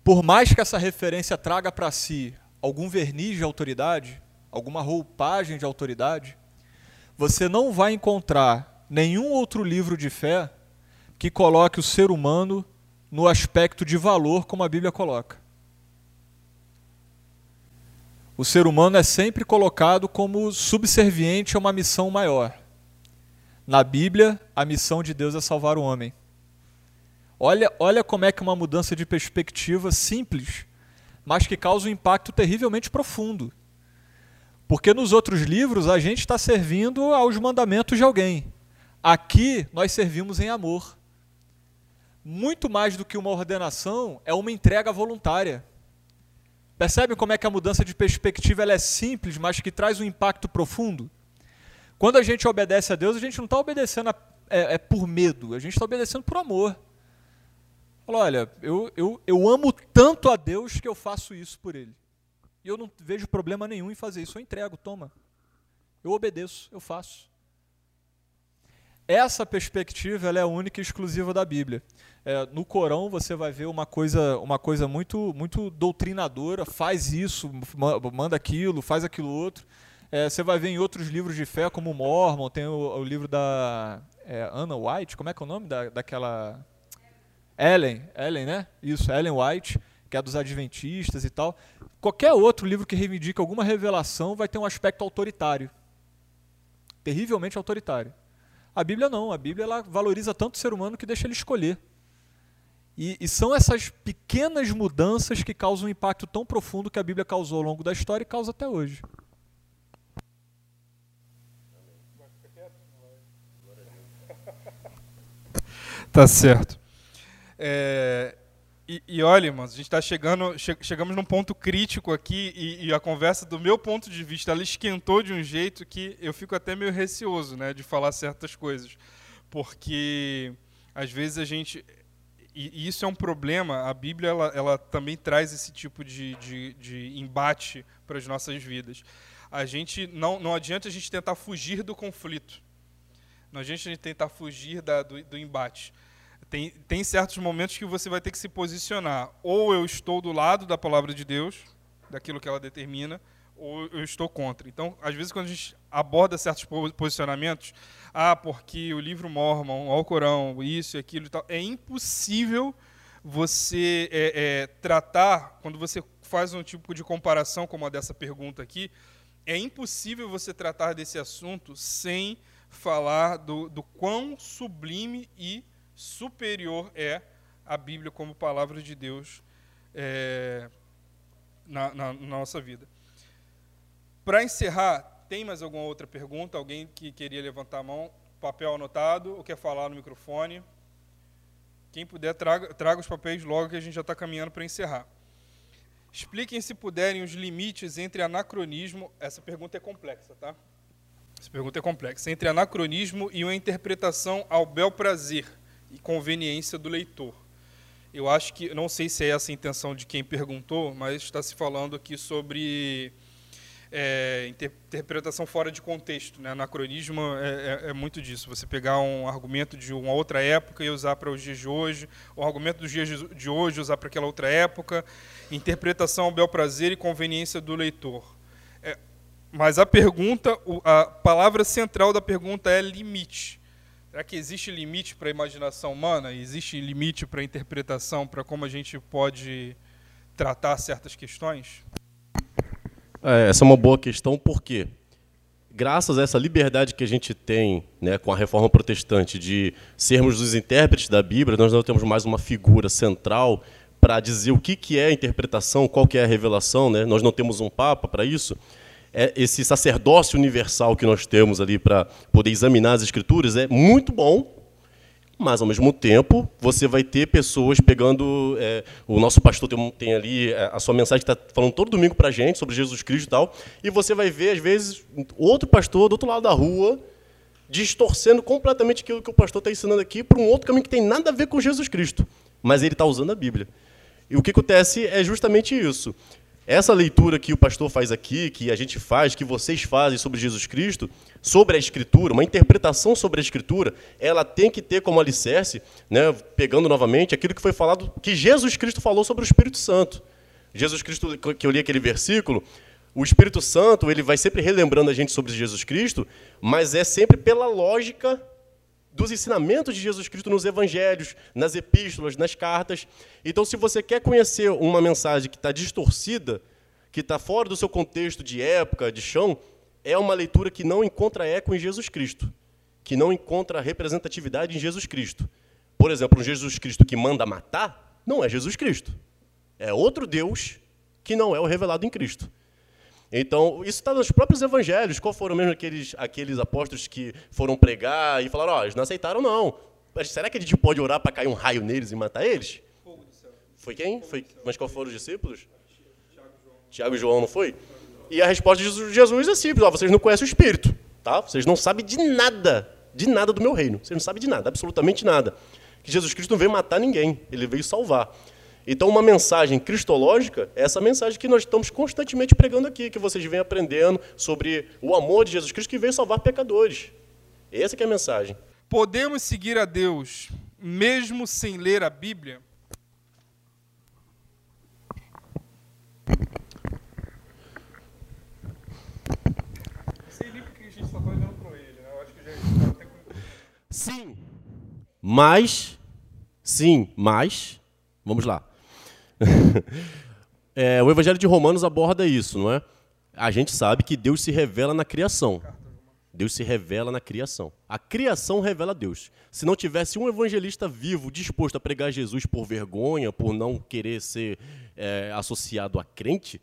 por mais que essa referência traga para si algum verniz de autoridade, alguma roupagem de autoridade, você não vai encontrar nenhum outro livro de fé que coloque o ser humano no aspecto de valor como a Bíblia coloca. O ser humano é sempre colocado como subserviente a uma missão maior. Na Bíblia, a missão de Deus é salvar o homem. Olha, olha como é que uma mudança de perspectiva simples, mas que causa um impacto terrivelmente profundo. Porque nos outros livros a gente está servindo aos mandamentos de alguém. Aqui nós servimos em amor. Muito mais do que uma ordenação, é uma entrega voluntária. Percebe como é que a mudança de perspectiva é simples, mas que traz um impacto profundo? Quando a gente obedece a Deus, a gente não está obedecendo a, é, é por medo, a gente está obedecendo por amor. Falou, olha, eu, eu, eu amo tanto a Deus que eu faço isso por Ele. E eu não vejo problema nenhum em fazer isso. Eu entrego, toma. Eu obedeço, eu faço. Essa perspectiva ela é a única e exclusiva da Bíblia. É, no Corão você vai ver uma coisa, uma coisa muito, muito doutrinadora. Faz isso, manda aquilo, faz aquilo outro. É, você vai ver em outros livros de fé, como o Mormon, tem o, o livro da é, Anna White, como é que é o nome da, daquela Ellen, Ellen, né? Isso, Ellen White, que é dos adventistas e tal. Qualquer outro livro que reivindica alguma revelação vai ter um aspecto autoritário. Terrivelmente autoritário. A Bíblia não, a Bíblia ela valoriza tanto o ser humano que deixa ele escolher. E, e, são essas pequenas mudanças que causam um impacto tão profundo que a Bíblia causou ao longo da história e causa até hoje. Tá certo. É, e, e, olha, irmãos, a gente está chegando, che chegamos num ponto crítico aqui e, e, a conversa, do meu ponto de vista, ela esquentou de um jeito que eu fico até meio receoso, né, de falar certas coisas, porque às vezes a gente e, isso é um problema. A Bíblia ela, ela também traz esse tipo de, de, de embate para as nossas vidas. A gente não, não adianta a gente tentar fugir do conflito. Não adianta a gente tentar fugir da, do, do embate tem, tem certos momentos que você vai ter que se posicionar. Ou eu estou do lado da palavra de Deus, daquilo que ela determina, ou eu estou contra. Então, às vezes, quando a gente aborda certos posicionamentos, ah, porque o livro Mormon, o Alcorão, isso e aquilo e tal, é impossível você é, é, tratar, quando você faz um tipo de comparação como a dessa pergunta aqui, é impossível você tratar desse assunto sem falar do, do quão sublime e superior é a Bíblia como palavra de Deus é, na, na, na nossa vida. Para encerrar, tem mais alguma outra pergunta? Alguém que queria levantar a mão? Papel anotado ou quer falar no microfone? Quem puder, traga, traga os papéis logo que a gente já está caminhando para encerrar. Expliquem, se puderem, os limites entre anacronismo. Essa pergunta é complexa, tá? Essa pergunta é complexa. Entre anacronismo e uma interpretação ao bel prazer e conveniência do leitor. Eu acho que, não sei se é essa a intenção de quem perguntou, mas está se falando aqui sobre é, interpretação fora de contexto. Né? Anacronismo é, é, é, muito disso. Você pegar um argumento de uma outra época e usar para os dias de hoje, um argumento dos dias de hoje usar para aquela outra época. Interpretação ao bel prazer e conveniência do leitor. É, mas a pergunta, a palavra central da pergunta é limite. Será que existe limite para a imaginação humana? Existe limite para a interpretação, para como a gente pode tratar certas questões? É, essa é uma boa questão, porque graças a essa liberdade que a gente tem né, com a reforma protestante de sermos os intérpretes da Bíblia, nós não temos mais uma figura central para dizer o que, que é a interpretação, qual que é a revelação, né? nós não temos um papa para isso esse sacerdócio universal que nós temos ali para poder examinar as escrituras é muito bom, mas ao mesmo tempo você vai ter pessoas pegando. É, o nosso pastor tem, tem ali é, a sua mensagem que está falando todo domingo para a gente sobre Jesus Cristo e tal, e você vai ver, às vezes, outro pastor do outro lado da rua distorcendo completamente aquilo que o pastor está ensinando aqui para um outro caminho que tem nada a ver com Jesus Cristo, mas ele está usando a Bíblia. E o que acontece é justamente isso. Essa leitura que o pastor faz aqui, que a gente faz, que vocês fazem sobre Jesus Cristo, sobre a Escritura, uma interpretação sobre a Escritura, ela tem que ter como alicerce, né, pegando novamente aquilo que foi falado, que Jesus Cristo falou sobre o Espírito Santo. Jesus Cristo, que eu li aquele versículo, o Espírito Santo ele vai sempre relembrando a gente sobre Jesus Cristo, mas é sempre pela lógica dos ensinamentos de Jesus Cristo nos evangelhos, nas epístolas, nas cartas. Então, se você quer conhecer uma mensagem que está distorcida, que está fora do seu contexto de época, de chão, é uma leitura que não encontra eco em Jesus Cristo, que não encontra representatividade em Jesus Cristo. Por exemplo, um Jesus Cristo que manda matar, não é Jesus Cristo. É outro Deus que não é o revelado em Cristo. Então, isso está nos próprios evangelhos. Qual foram mesmo aqueles, aqueles apóstolos que foram pregar e falaram, ó, oh, eles não aceitaram, não. Mas será que a gente pode orar para cair um raio neles e matar eles? Foi quem? Foi, mas qual foram os discípulos? Tiago e João, não foi? E a resposta de Jesus é simples, ó, vocês não conhecem o Espírito, tá? Vocês não sabem de nada, de nada do meu reino. Vocês não sabem de nada, absolutamente nada. Que Jesus Cristo não veio matar ninguém, ele veio salvar. Então, uma mensagem cristológica é essa mensagem que nós estamos constantemente pregando aqui, que vocês vêm aprendendo sobre o amor de Jesus Cristo que veio salvar pecadores. Essa é a mensagem. Podemos seguir a Deus mesmo sem ler a Bíblia? Sim, mas, sim, mas, vamos lá. é, o Evangelho de Romanos aborda isso, não é? A gente sabe que Deus se revela na criação. Deus se revela na criação. A criação revela Deus. Se não tivesse um evangelista vivo disposto a pregar Jesus por vergonha, por não querer ser é, associado a crente,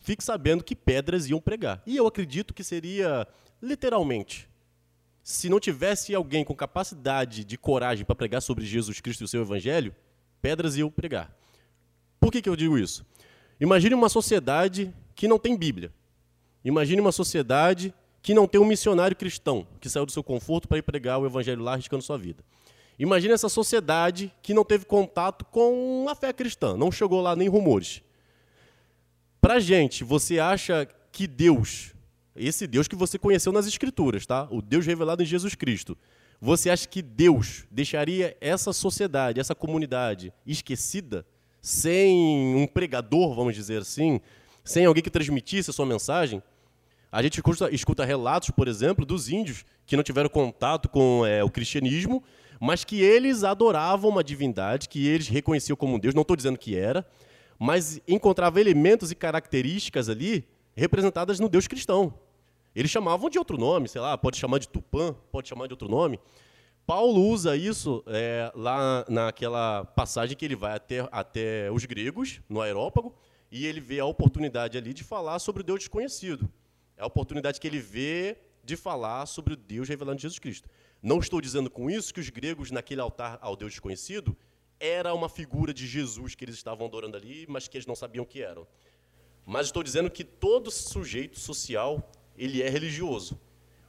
fique sabendo que pedras iam pregar. E eu acredito que seria literalmente. Se não tivesse alguém com capacidade de coragem para pregar sobre Jesus Cristo e o seu evangelho, pedras iam pregar. Por que, que eu digo isso? Imagine uma sociedade que não tem Bíblia. Imagine uma sociedade que não tem um missionário cristão que saiu do seu conforto para ir pregar o evangelho lá arriscando sua vida. Imagine essa sociedade que não teve contato com a fé cristã, não chegou lá nem rumores. Para gente, você acha que Deus, esse Deus que você conheceu nas Escrituras, tá? O Deus revelado em Jesus Cristo, você acha que Deus deixaria essa sociedade, essa comunidade esquecida? Sem um pregador, vamos dizer assim, sem alguém que transmitisse a sua mensagem. A gente escuta, escuta relatos, por exemplo, dos índios que não tiveram contato com é, o cristianismo, mas que eles adoravam uma divindade, que eles reconheciam como Deus, não estou dizendo que era, mas encontrava elementos e características ali representadas no Deus cristão. Eles chamavam de outro nome, sei lá, pode chamar de Tupã, pode chamar de outro nome, Paulo usa isso é, lá naquela passagem que ele vai até, até os gregos, no aerópago, e ele vê a oportunidade ali de falar sobre o Deus desconhecido. É a oportunidade que ele vê de falar sobre o Deus revelando Jesus Cristo. Não estou dizendo com isso que os gregos, naquele altar ao Deus desconhecido, era uma figura de Jesus que eles estavam adorando ali, mas que eles não sabiam que eram. Mas estou dizendo que todo sujeito social, ele é religioso.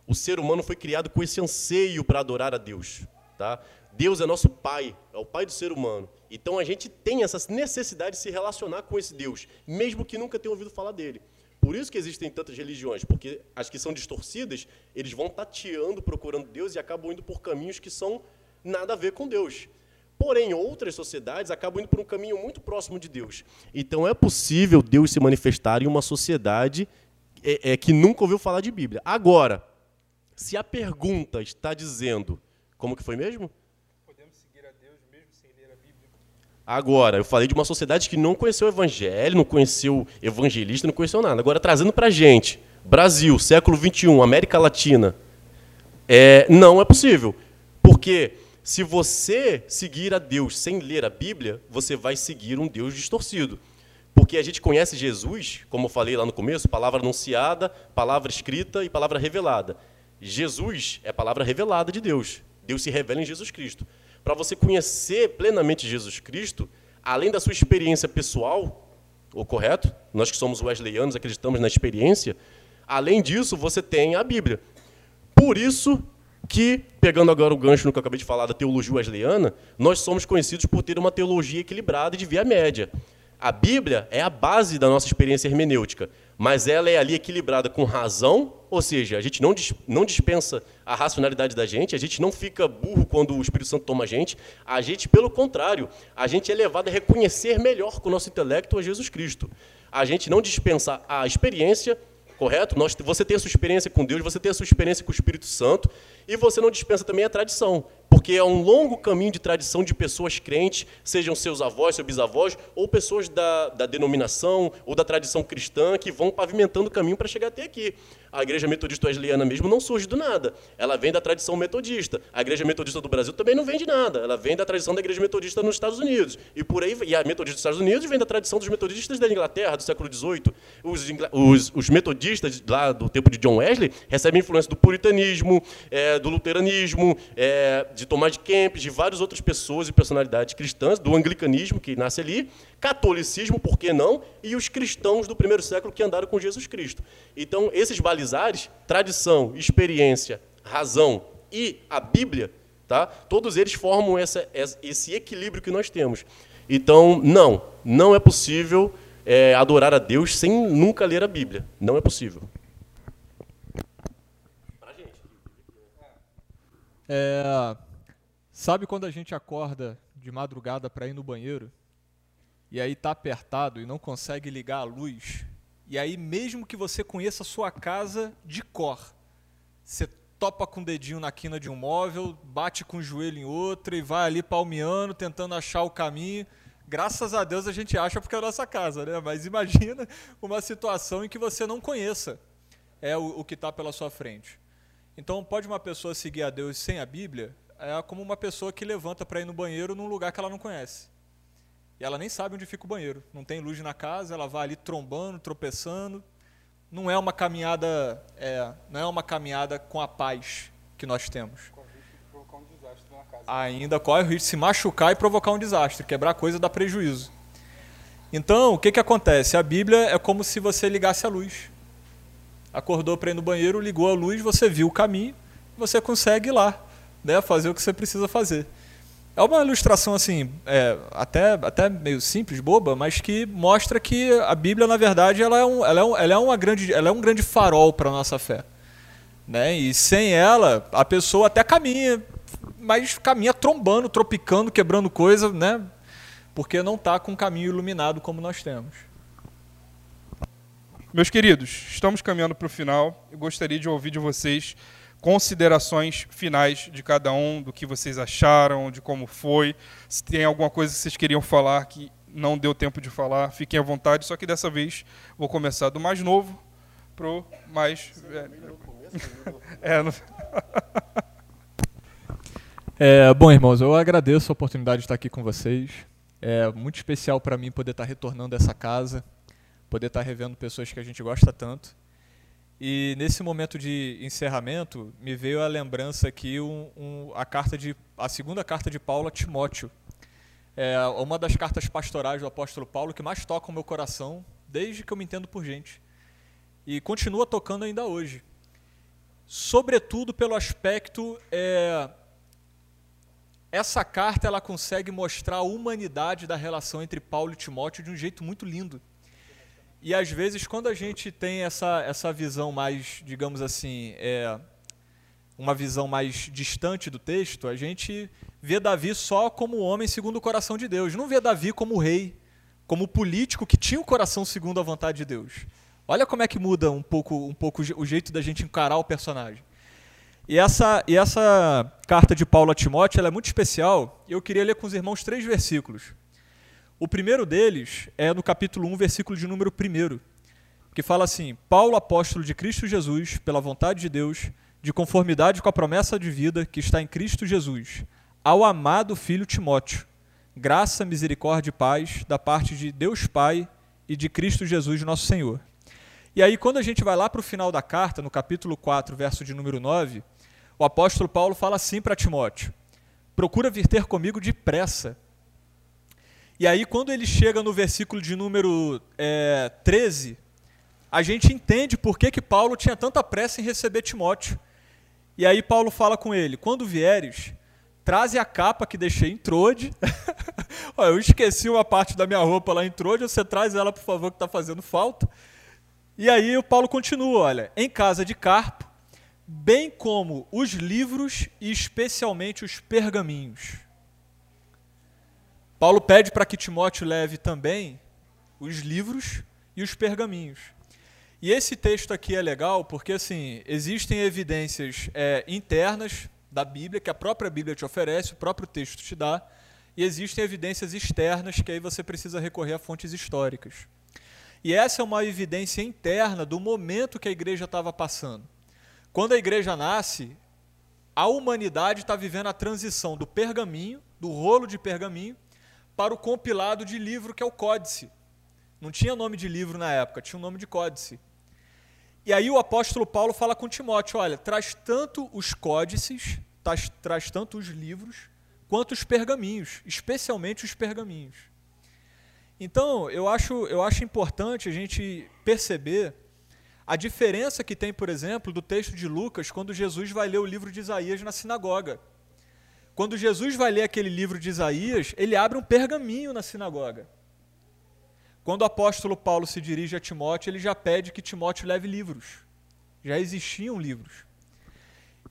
O ser humano foi criado com esse anseio para adorar a Deus. tá? Deus é nosso pai, é o pai do ser humano. Então a gente tem essa necessidade de se relacionar com esse Deus, mesmo que nunca tenha ouvido falar dele. Por isso que existem tantas religiões, porque as que são distorcidas, eles vão tateando, procurando Deus e acabam indo por caminhos que são nada a ver com Deus. Porém, outras sociedades acabam indo por um caminho muito próximo de Deus. Então, é possível Deus se manifestar em uma sociedade é, é, que nunca ouviu falar de Bíblia. Agora, se a pergunta está dizendo, como que foi mesmo? Podemos seguir a Deus mesmo sem ler a Bíblia. Agora, eu falei de uma sociedade que não conheceu o Evangelho, não conheceu evangelista, não conheceu nada. Agora, trazendo para a gente, Brasil, século 21, América Latina, é, não é possível. Porque se você seguir a Deus sem ler a Bíblia, você vai seguir um Deus distorcido. Porque a gente conhece Jesus, como eu falei lá no começo, palavra anunciada, palavra escrita e palavra revelada. Jesus é a palavra revelada de Deus. Deus se revela em Jesus Cristo. Para você conhecer plenamente Jesus Cristo, além da sua experiência pessoal, o correto? Nós que somos wesleyanos acreditamos na experiência. Além disso, você tem a Bíblia. Por isso, que, pegando agora o gancho no que eu acabei de falar da teologia wesleyana, nós somos conhecidos por ter uma teologia equilibrada e de via média. A Bíblia é a base da nossa experiência hermenêutica, mas ela é ali equilibrada com razão, ou seja, a gente não, não dispensa a racionalidade da gente, a gente não fica burro quando o Espírito Santo toma a gente, a gente, pelo contrário, a gente é levado a reconhecer melhor com o nosso intelecto a Jesus Cristo. A gente não dispensa a experiência, correto? Nós, você tem a sua experiência com Deus, você tem a sua experiência com o Espírito Santo, e você não dispensa também a tradição, porque é um longo caminho de tradição de pessoas crentes, sejam seus avós, seus bisavós, ou pessoas da, da denominação ou da tradição cristã que vão pavimentando o caminho para chegar até aqui. A igreja metodista wesleyana mesmo não surge do nada. Ela vem da tradição metodista. A igreja metodista do Brasil também não vem de nada. Ela vem da tradição da igreja metodista nos Estados Unidos. E por aí, e a metodista dos Estados Unidos vem da tradição dos metodistas da Inglaterra, do século XVIII. Os, os, os metodistas lá do tempo de John Wesley recebem influência do puritanismo, é, do luteranismo, é, de Tomás de Kempis, de várias outras pessoas e personalidades cristãs, do anglicanismo, que nasce ali, catolicismo, por que não, e os cristãos do primeiro século que andaram com Jesus Cristo. Então, esses balizares, tradição, experiência, razão e a Bíblia, tá? todos eles formam essa, esse equilíbrio que nós temos. Então, não, não é possível é, adorar a Deus sem nunca ler a Bíblia. Não é possível. É, sabe quando a gente acorda de madrugada para ir no banheiro e aí tá apertado e não consegue ligar a luz? E aí mesmo que você conheça a sua casa de cor, você topa com o dedinho na quina de um móvel, bate com o joelho em outra e vai ali palmeando, tentando achar o caminho. Graças a Deus a gente acha porque é a nossa casa, né? Mas imagina uma situação em que você não conheça é o, o que está pela sua frente. Então, pode uma pessoa seguir a Deus sem a Bíblia? É como uma pessoa que levanta para ir no banheiro num lugar que ela não conhece. E ela nem sabe onde fica o banheiro. Não tem luz na casa, ela vai ali trombando, tropeçando. Não é uma caminhada, é, não é uma caminhada com a paz que nós temos. Ainda corre o risco de se machucar e provocar um desastre, quebrar coisa dá prejuízo. Então, o que, que acontece? A Bíblia é como se você ligasse a luz acordou para ir no banheiro, ligou a luz, você viu o caminho, você consegue ir lá, né, fazer o que você precisa fazer. É uma ilustração assim, é, até, até meio simples, boba, mas que mostra que a Bíblia, na verdade, ela é, um, ela é, um, ela é, uma grande, ela é um grande farol para a nossa fé. Né? E sem ela, a pessoa até caminha, mas caminha trombando, tropicando, quebrando coisa, né? porque não está com um caminho iluminado como nós temos. Meus queridos, estamos caminhando para o final. Eu gostaria de ouvir de vocês considerações finais de cada um, do que vocês acharam, de como foi. Se tem alguma coisa que vocês queriam falar que não deu tempo de falar, fiquem à vontade. Só que dessa vez vou começar do mais novo pro mais velho. é, no... é, bom, irmãos, eu agradeço a oportunidade de estar aqui com vocês. É muito especial para mim poder estar retornando a essa casa poder estar revendo pessoas que a gente gosta tanto. E nesse momento de encerramento, me veio a lembrança aqui um, um, a carta de a segunda carta de Paulo a Timóteo. É uma das cartas pastorais do apóstolo Paulo que mais toca o meu coração desde que eu me entendo por gente. E continua tocando ainda hoje. Sobretudo pelo aspecto é, essa carta ela consegue mostrar a humanidade da relação entre Paulo e Timóteo de um jeito muito lindo. E às vezes, quando a gente tem essa, essa visão mais, digamos assim, é, uma visão mais distante do texto, a gente vê Davi só como homem segundo o coração de Deus. Não vê Davi como rei, como político que tinha o coração segundo a vontade de Deus. Olha como é que muda um pouco, um pouco o jeito da gente encarar o personagem. E essa, e essa carta de Paulo a Timóteo é muito especial. Eu queria ler com os irmãos três versículos. O primeiro deles é no capítulo 1, versículo de número 1, que fala assim: Paulo, apóstolo de Cristo Jesus, pela vontade de Deus, de conformidade com a promessa de vida que está em Cristo Jesus, ao amado filho Timóteo, graça, misericórdia e paz da parte de Deus Pai e de Cristo Jesus, nosso Senhor. E aí, quando a gente vai lá para o final da carta, no capítulo 4, verso de número 9, o apóstolo Paulo fala assim para Timóteo: procura vir ter comigo depressa. E aí, quando ele chega no versículo de número é, 13, a gente entende por que, que Paulo tinha tanta pressa em receber Timóteo. E aí, Paulo fala com ele: quando vieres, traze a capa que deixei em Trode. eu esqueci uma parte da minha roupa lá em Trode, você traz ela, por favor, que está fazendo falta. E aí o Paulo continua, olha, em casa de Carpo, bem como os livros e especialmente os pergaminhos. Paulo pede para que Timóteo leve também os livros e os pergaminhos. E esse texto aqui é legal porque assim existem evidências é, internas da Bíblia que a própria Bíblia te oferece, o próprio texto te dá, e existem evidências externas que aí você precisa recorrer a fontes históricas. E essa é uma evidência interna do momento que a igreja estava passando. Quando a igreja nasce, a humanidade está vivendo a transição do pergaminho, do rolo de pergaminho, para o compilado de livro que é o códice. Não tinha nome de livro na época, tinha o nome de códice. E aí o apóstolo Paulo fala com Timóteo: olha, traz tanto os códices, traz, traz tanto os livros, quanto os pergaminhos, especialmente os pergaminhos. Então, eu acho, eu acho importante a gente perceber a diferença que tem, por exemplo, do texto de Lucas, quando Jesus vai ler o livro de Isaías na sinagoga. Quando Jesus vai ler aquele livro de Isaías, ele abre um pergaminho na sinagoga. Quando o apóstolo Paulo se dirige a Timóteo, ele já pede que Timóteo leve livros. Já existiam livros.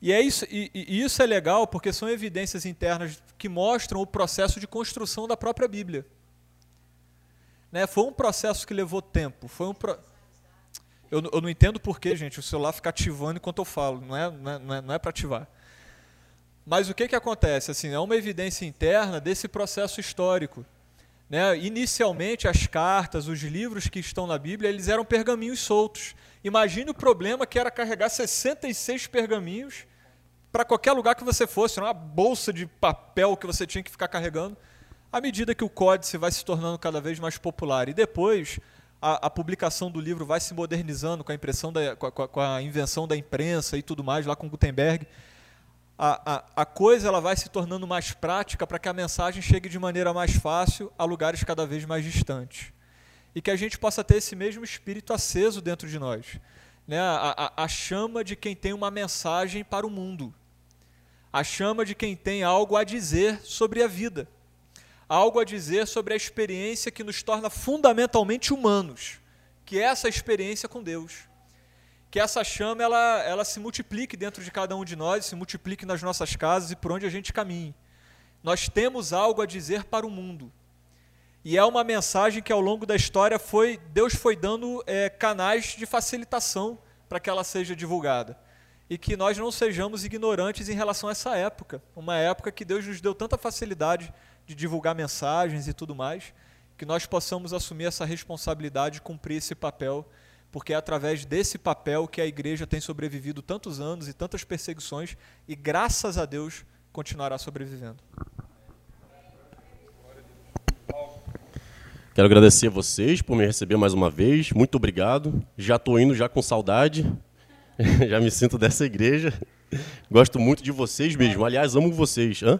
E, é isso, e, e isso é legal porque são evidências internas que mostram o processo de construção da própria Bíblia. Né? Foi um processo que levou tempo. Foi um pro... Eu, eu não entendo por que, gente, o celular fica ativando enquanto eu falo, não é, não é, não é, não é para ativar. Mas o que, que acontece? Assim, é uma evidência interna desse processo histórico. Né? Inicialmente, as cartas, os livros que estão na Bíblia, eles eram pergaminhos soltos. Imagine o problema que era carregar 66 pergaminhos para qualquer lugar que você fosse, uma bolsa de papel que você tinha que ficar carregando, à medida que o códice vai se tornando cada vez mais popular. E depois, a, a, publicação do livro vai se modernizando com a impressão da, com a, com a, invenção da imprensa e tudo mais lá com Gutenberg. A, a, coisa ela vai se tornando mais prática para que a mensagem chegue de maneira mais fácil a lugares cada vez mais distantes. E que a gente possa ter esse mesmo espírito aceso dentro de nós. Né? A, a chama de quem tem uma mensagem para o mundo. A chama de quem tem algo a dizer sobre a vida algo a dizer sobre a experiência que nos torna fundamentalmente humanos, que é essa experiência com Deus. Que essa chama ela, ela se multiplique dentro de cada um de nós, se multiplique nas nossas casas e por onde a gente caminhe. Nós temos algo a dizer para o mundo. E é uma mensagem que ao longo da história foi Deus foi dando é, canais de facilitação para que ela seja divulgada. E que nós não sejamos ignorantes em relação a essa época, uma época que Deus nos deu tanta facilidade de divulgar mensagens e tudo mais, que nós possamos assumir essa responsabilidade de cumprir esse papel, porque é através desse papel que a igreja tem sobrevivido tantos anos e tantas perseguições e graças a Deus continuará sobrevivendo. Quero agradecer a vocês por me receber mais uma vez. Muito obrigado. Já estou indo já com saudade. já me sinto dessa igreja. Gosto muito de vocês mesmo. Aliás, amo vocês. Hã?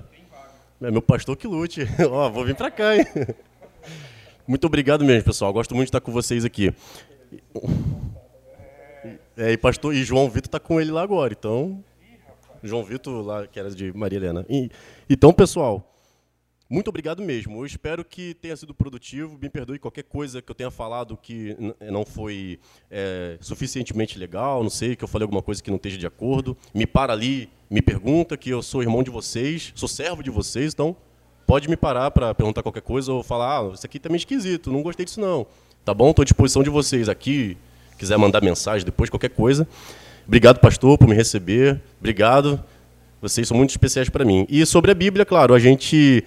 É meu pastor que lute. Ó, vou vir para cá, hein? Muito obrigado mesmo, pessoal. Gosto muito de estar com vocês aqui. É, e pastor e João Vitor está com ele lá agora, então João Vitor, lá, que era de Maria Helena. E, então, pessoal, muito obrigado mesmo. Eu espero que tenha sido produtivo. Me perdoe qualquer coisa que eu tenha falado que não foi é, suficientemente legal, não sei, que eu falei alguma coisa que não esteja de acordo. Me para ali, me pergunta que eu sou irmão de vocês, sou servo de vocês, então pode me parar para perguntar qualquer coisa ou falar, ah, isso aqui tá meio esquisito, não gostei disso não. Tá bom? Estou à disposição de vocês aqui, quiser mandar mensagem depois, qualquer coisa. Obrigado, pastor, por me receber. Obrigado. Vocês são muito especiais para mim. E sobre a Bíblia, claro, a gente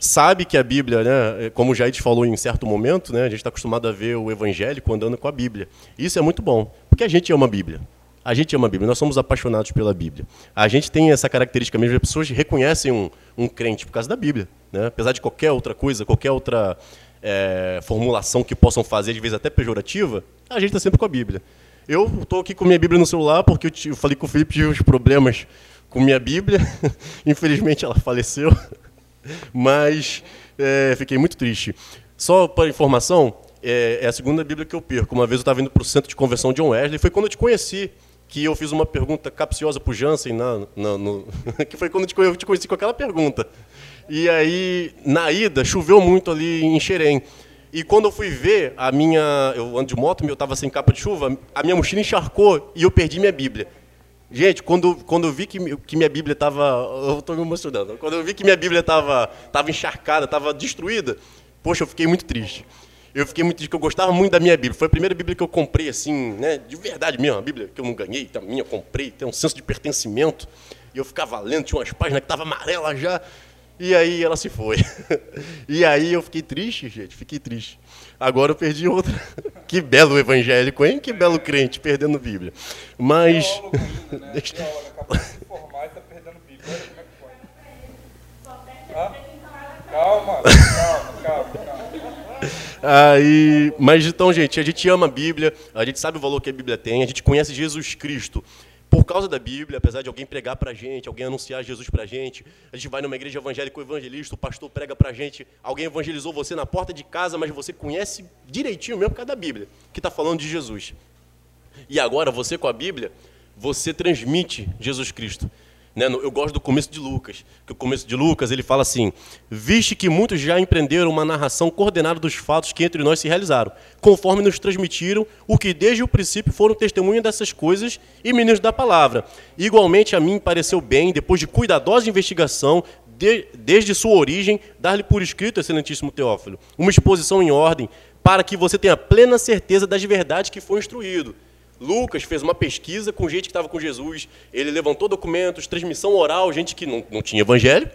sabe que a Bíblia, né, como já te falou em certo momento, né, a gente está acostumado a ver o evangélico andando com a Bíblia. Isso é muito bom, porque a gente ama a Bíblia. A gente ama a Bíblia, nós somos apaixonados pela Bíblia. A gente tem essa característica mesmo, as pessoas reconhecem um, um crente por causa da Bíblia. Né? Apesar de qualquer outra coisa, qualquer outra é, formulação que possam fazer, às vezes até pejorativa, a gente está sempre com a Bíblia. Eu estou aqui com minha Bíblia no celular porque eu, eu falei com o Felipe tive uns problemas com minha Bíblia. Infelizmente ela faleceu. Mas é, fiquei muito triste. Só para informação, é, é, a segunda Bíblia que eu perco. Uma vez eu estava indo para o centro de conversão de John Wesley, foi quando eu te conheci, que eu fiz uma pergunta capciosa para o Jansen, na, na, no, que foi quando eu te conheci com aquela pergunta. E aí, na ida, choveu muito ali em Xerém. E quando eu fui ver, a minha, eu ando de moto, eu estava sem capa de chuva, a minha mochila encharcou e eu perdi minha Bíblia. Gente, quando, quando eu vi que, que minha Bíblia estava. Eu estou me emocionando. Quando eu vi que minha Bíblia estava tava encharcada, estava destruída, poxa, eu fiquei muito triste. Eu fiquei muito triste, porque eu gostava muito da minha Bíblia. Foi a primeira Bíblia que eu comprei, assim, né, de verdade mesmo. A Bíblia que eu não ganhei, a minha eu comprei, tem um senso de pertencimento. E eu ficava lendo, tinha umas páginas que estavam amarelas já. E aí ela se foi. e aí eu fiquei triste, gente, fiquei triste. Agora eu perdi outra. que belo evangélico, hein? Que belo crente perdendo Bíblia. Mas. Ainda, né? Deixa... Acabou de se formar e tá perdendo Bíblia. Olha como é que foi. Calma, calma, calma, calma. Aí, mas então, gente, a gente ama a Bíblia, a gente sabe o valor que a Bíblia tem, a gente conhece Jesus Cristo por causa da Bíblia, apesar de alguém pregar para a gente, alguém anunciar Jesus para a gente, a gente vai numa igreja evangélica, o evangelista, o pastor prega para a gente, alguém evangelizou você na porta de casa, mas você conhece direitinho mesmo por causa da Bíblia, que está falando de Jesus. E agora, você com a Bíblia, você transmite Jesus Cristo. Né? Eu gosto do começo de Lucas, que o começo de Lucas ele fala assim: Viste que muitos já empreenderam uma narração coordenada dos fatos que entre nós se realizaram, conforme nos transmitiram o que desde o princípio foram testemunhas dessas coisas e meninos da palavra. Igualmente a mim pareceu bem, depois de cuidadosa investigação, de, desde sua origem, dar-lhe por escrito, excelentíssimo Teófilo, uma exposição em ordem, para que você tenha plena certeza das verdades que foi instruído Lucas fez uma pesquisa com gente que estava com Jesus, ele levantou documentos, transmissão oral, gente que não, não tinha evangelho.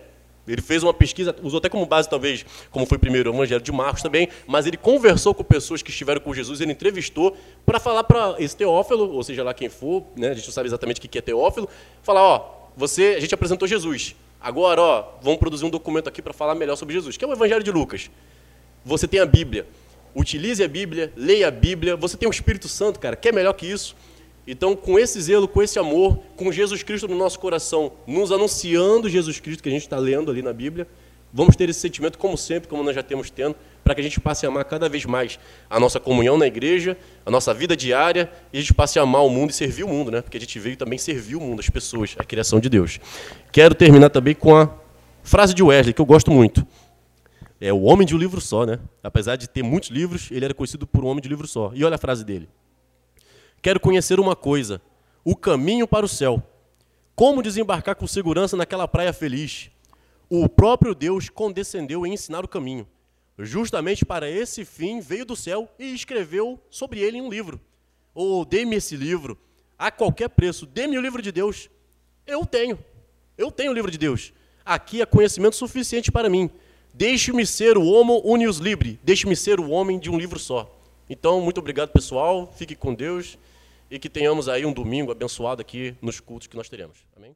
Ele fez uma pesquisa, usou até como base, talvez, como foi primeiro o Evangelho de Marcos também, mas ele conversou com pessoas que estiveram com Jesus, ele entrevistou para falar para esse Teófilo, ou seja lá quem for, né, a gente não sabe exatamente o que é Teófilo, falar: ó, você, a gente apresentou Jesus, agora, ó, vamos produzir um documento aqui para falar melhor sobre Jesus, que é o Evangelho de Lucas. Você tem a Bíblia utilize a Bíblia, leia a Bíblia. Você tem o Espírito Santo, cara, que é melhor que isso. Então, com esse zelo, com esse amor, com Jesus Cristo no nosso coração, nos anunciando Jesus Cristo que a gente está lendo ali na Bíblia, vamos ter esse sentimento, como sempre, como nós já temos tendo, para que a gente passe a amar cada vez mais a nossa comunhão na igreja, a nossa vida diária, e a gente passe a amar o mundo e servir o mundo, né? Porque a gente veio também servir o mundo, as pessoas, a criação de Deus. Quero terminar também com a frase de Wesley, que eu gosto muito é o homem de um livro só, né? Apesar de ter muitos livros, ele era conhecido por um homem de livro só. E olha a frase dele: Quero conhecer uma coisa, o caminho para o céu. Como desembarcar com segurança naquela praia feliz? O próprio Deus condescendeu em ensinar o caminho. Justamente para esse fim veio do céu e escreveu sobre ele em um livro. Ou oh, dê-me esse livro a qualquer preço, dê-me o livro de Deus. Eu tenho. Eu tenho o livro de Deus. Aqui é conhecimento suficiente para mim. Deixe-me ser o homo unius libre. Deixe-me ser o homem de um livro só. Então, muito obrigado, pessoal. Fique com Deus e que tenhamos aí um domingo abençoado aqui nos cultos que nós teremos. Amém?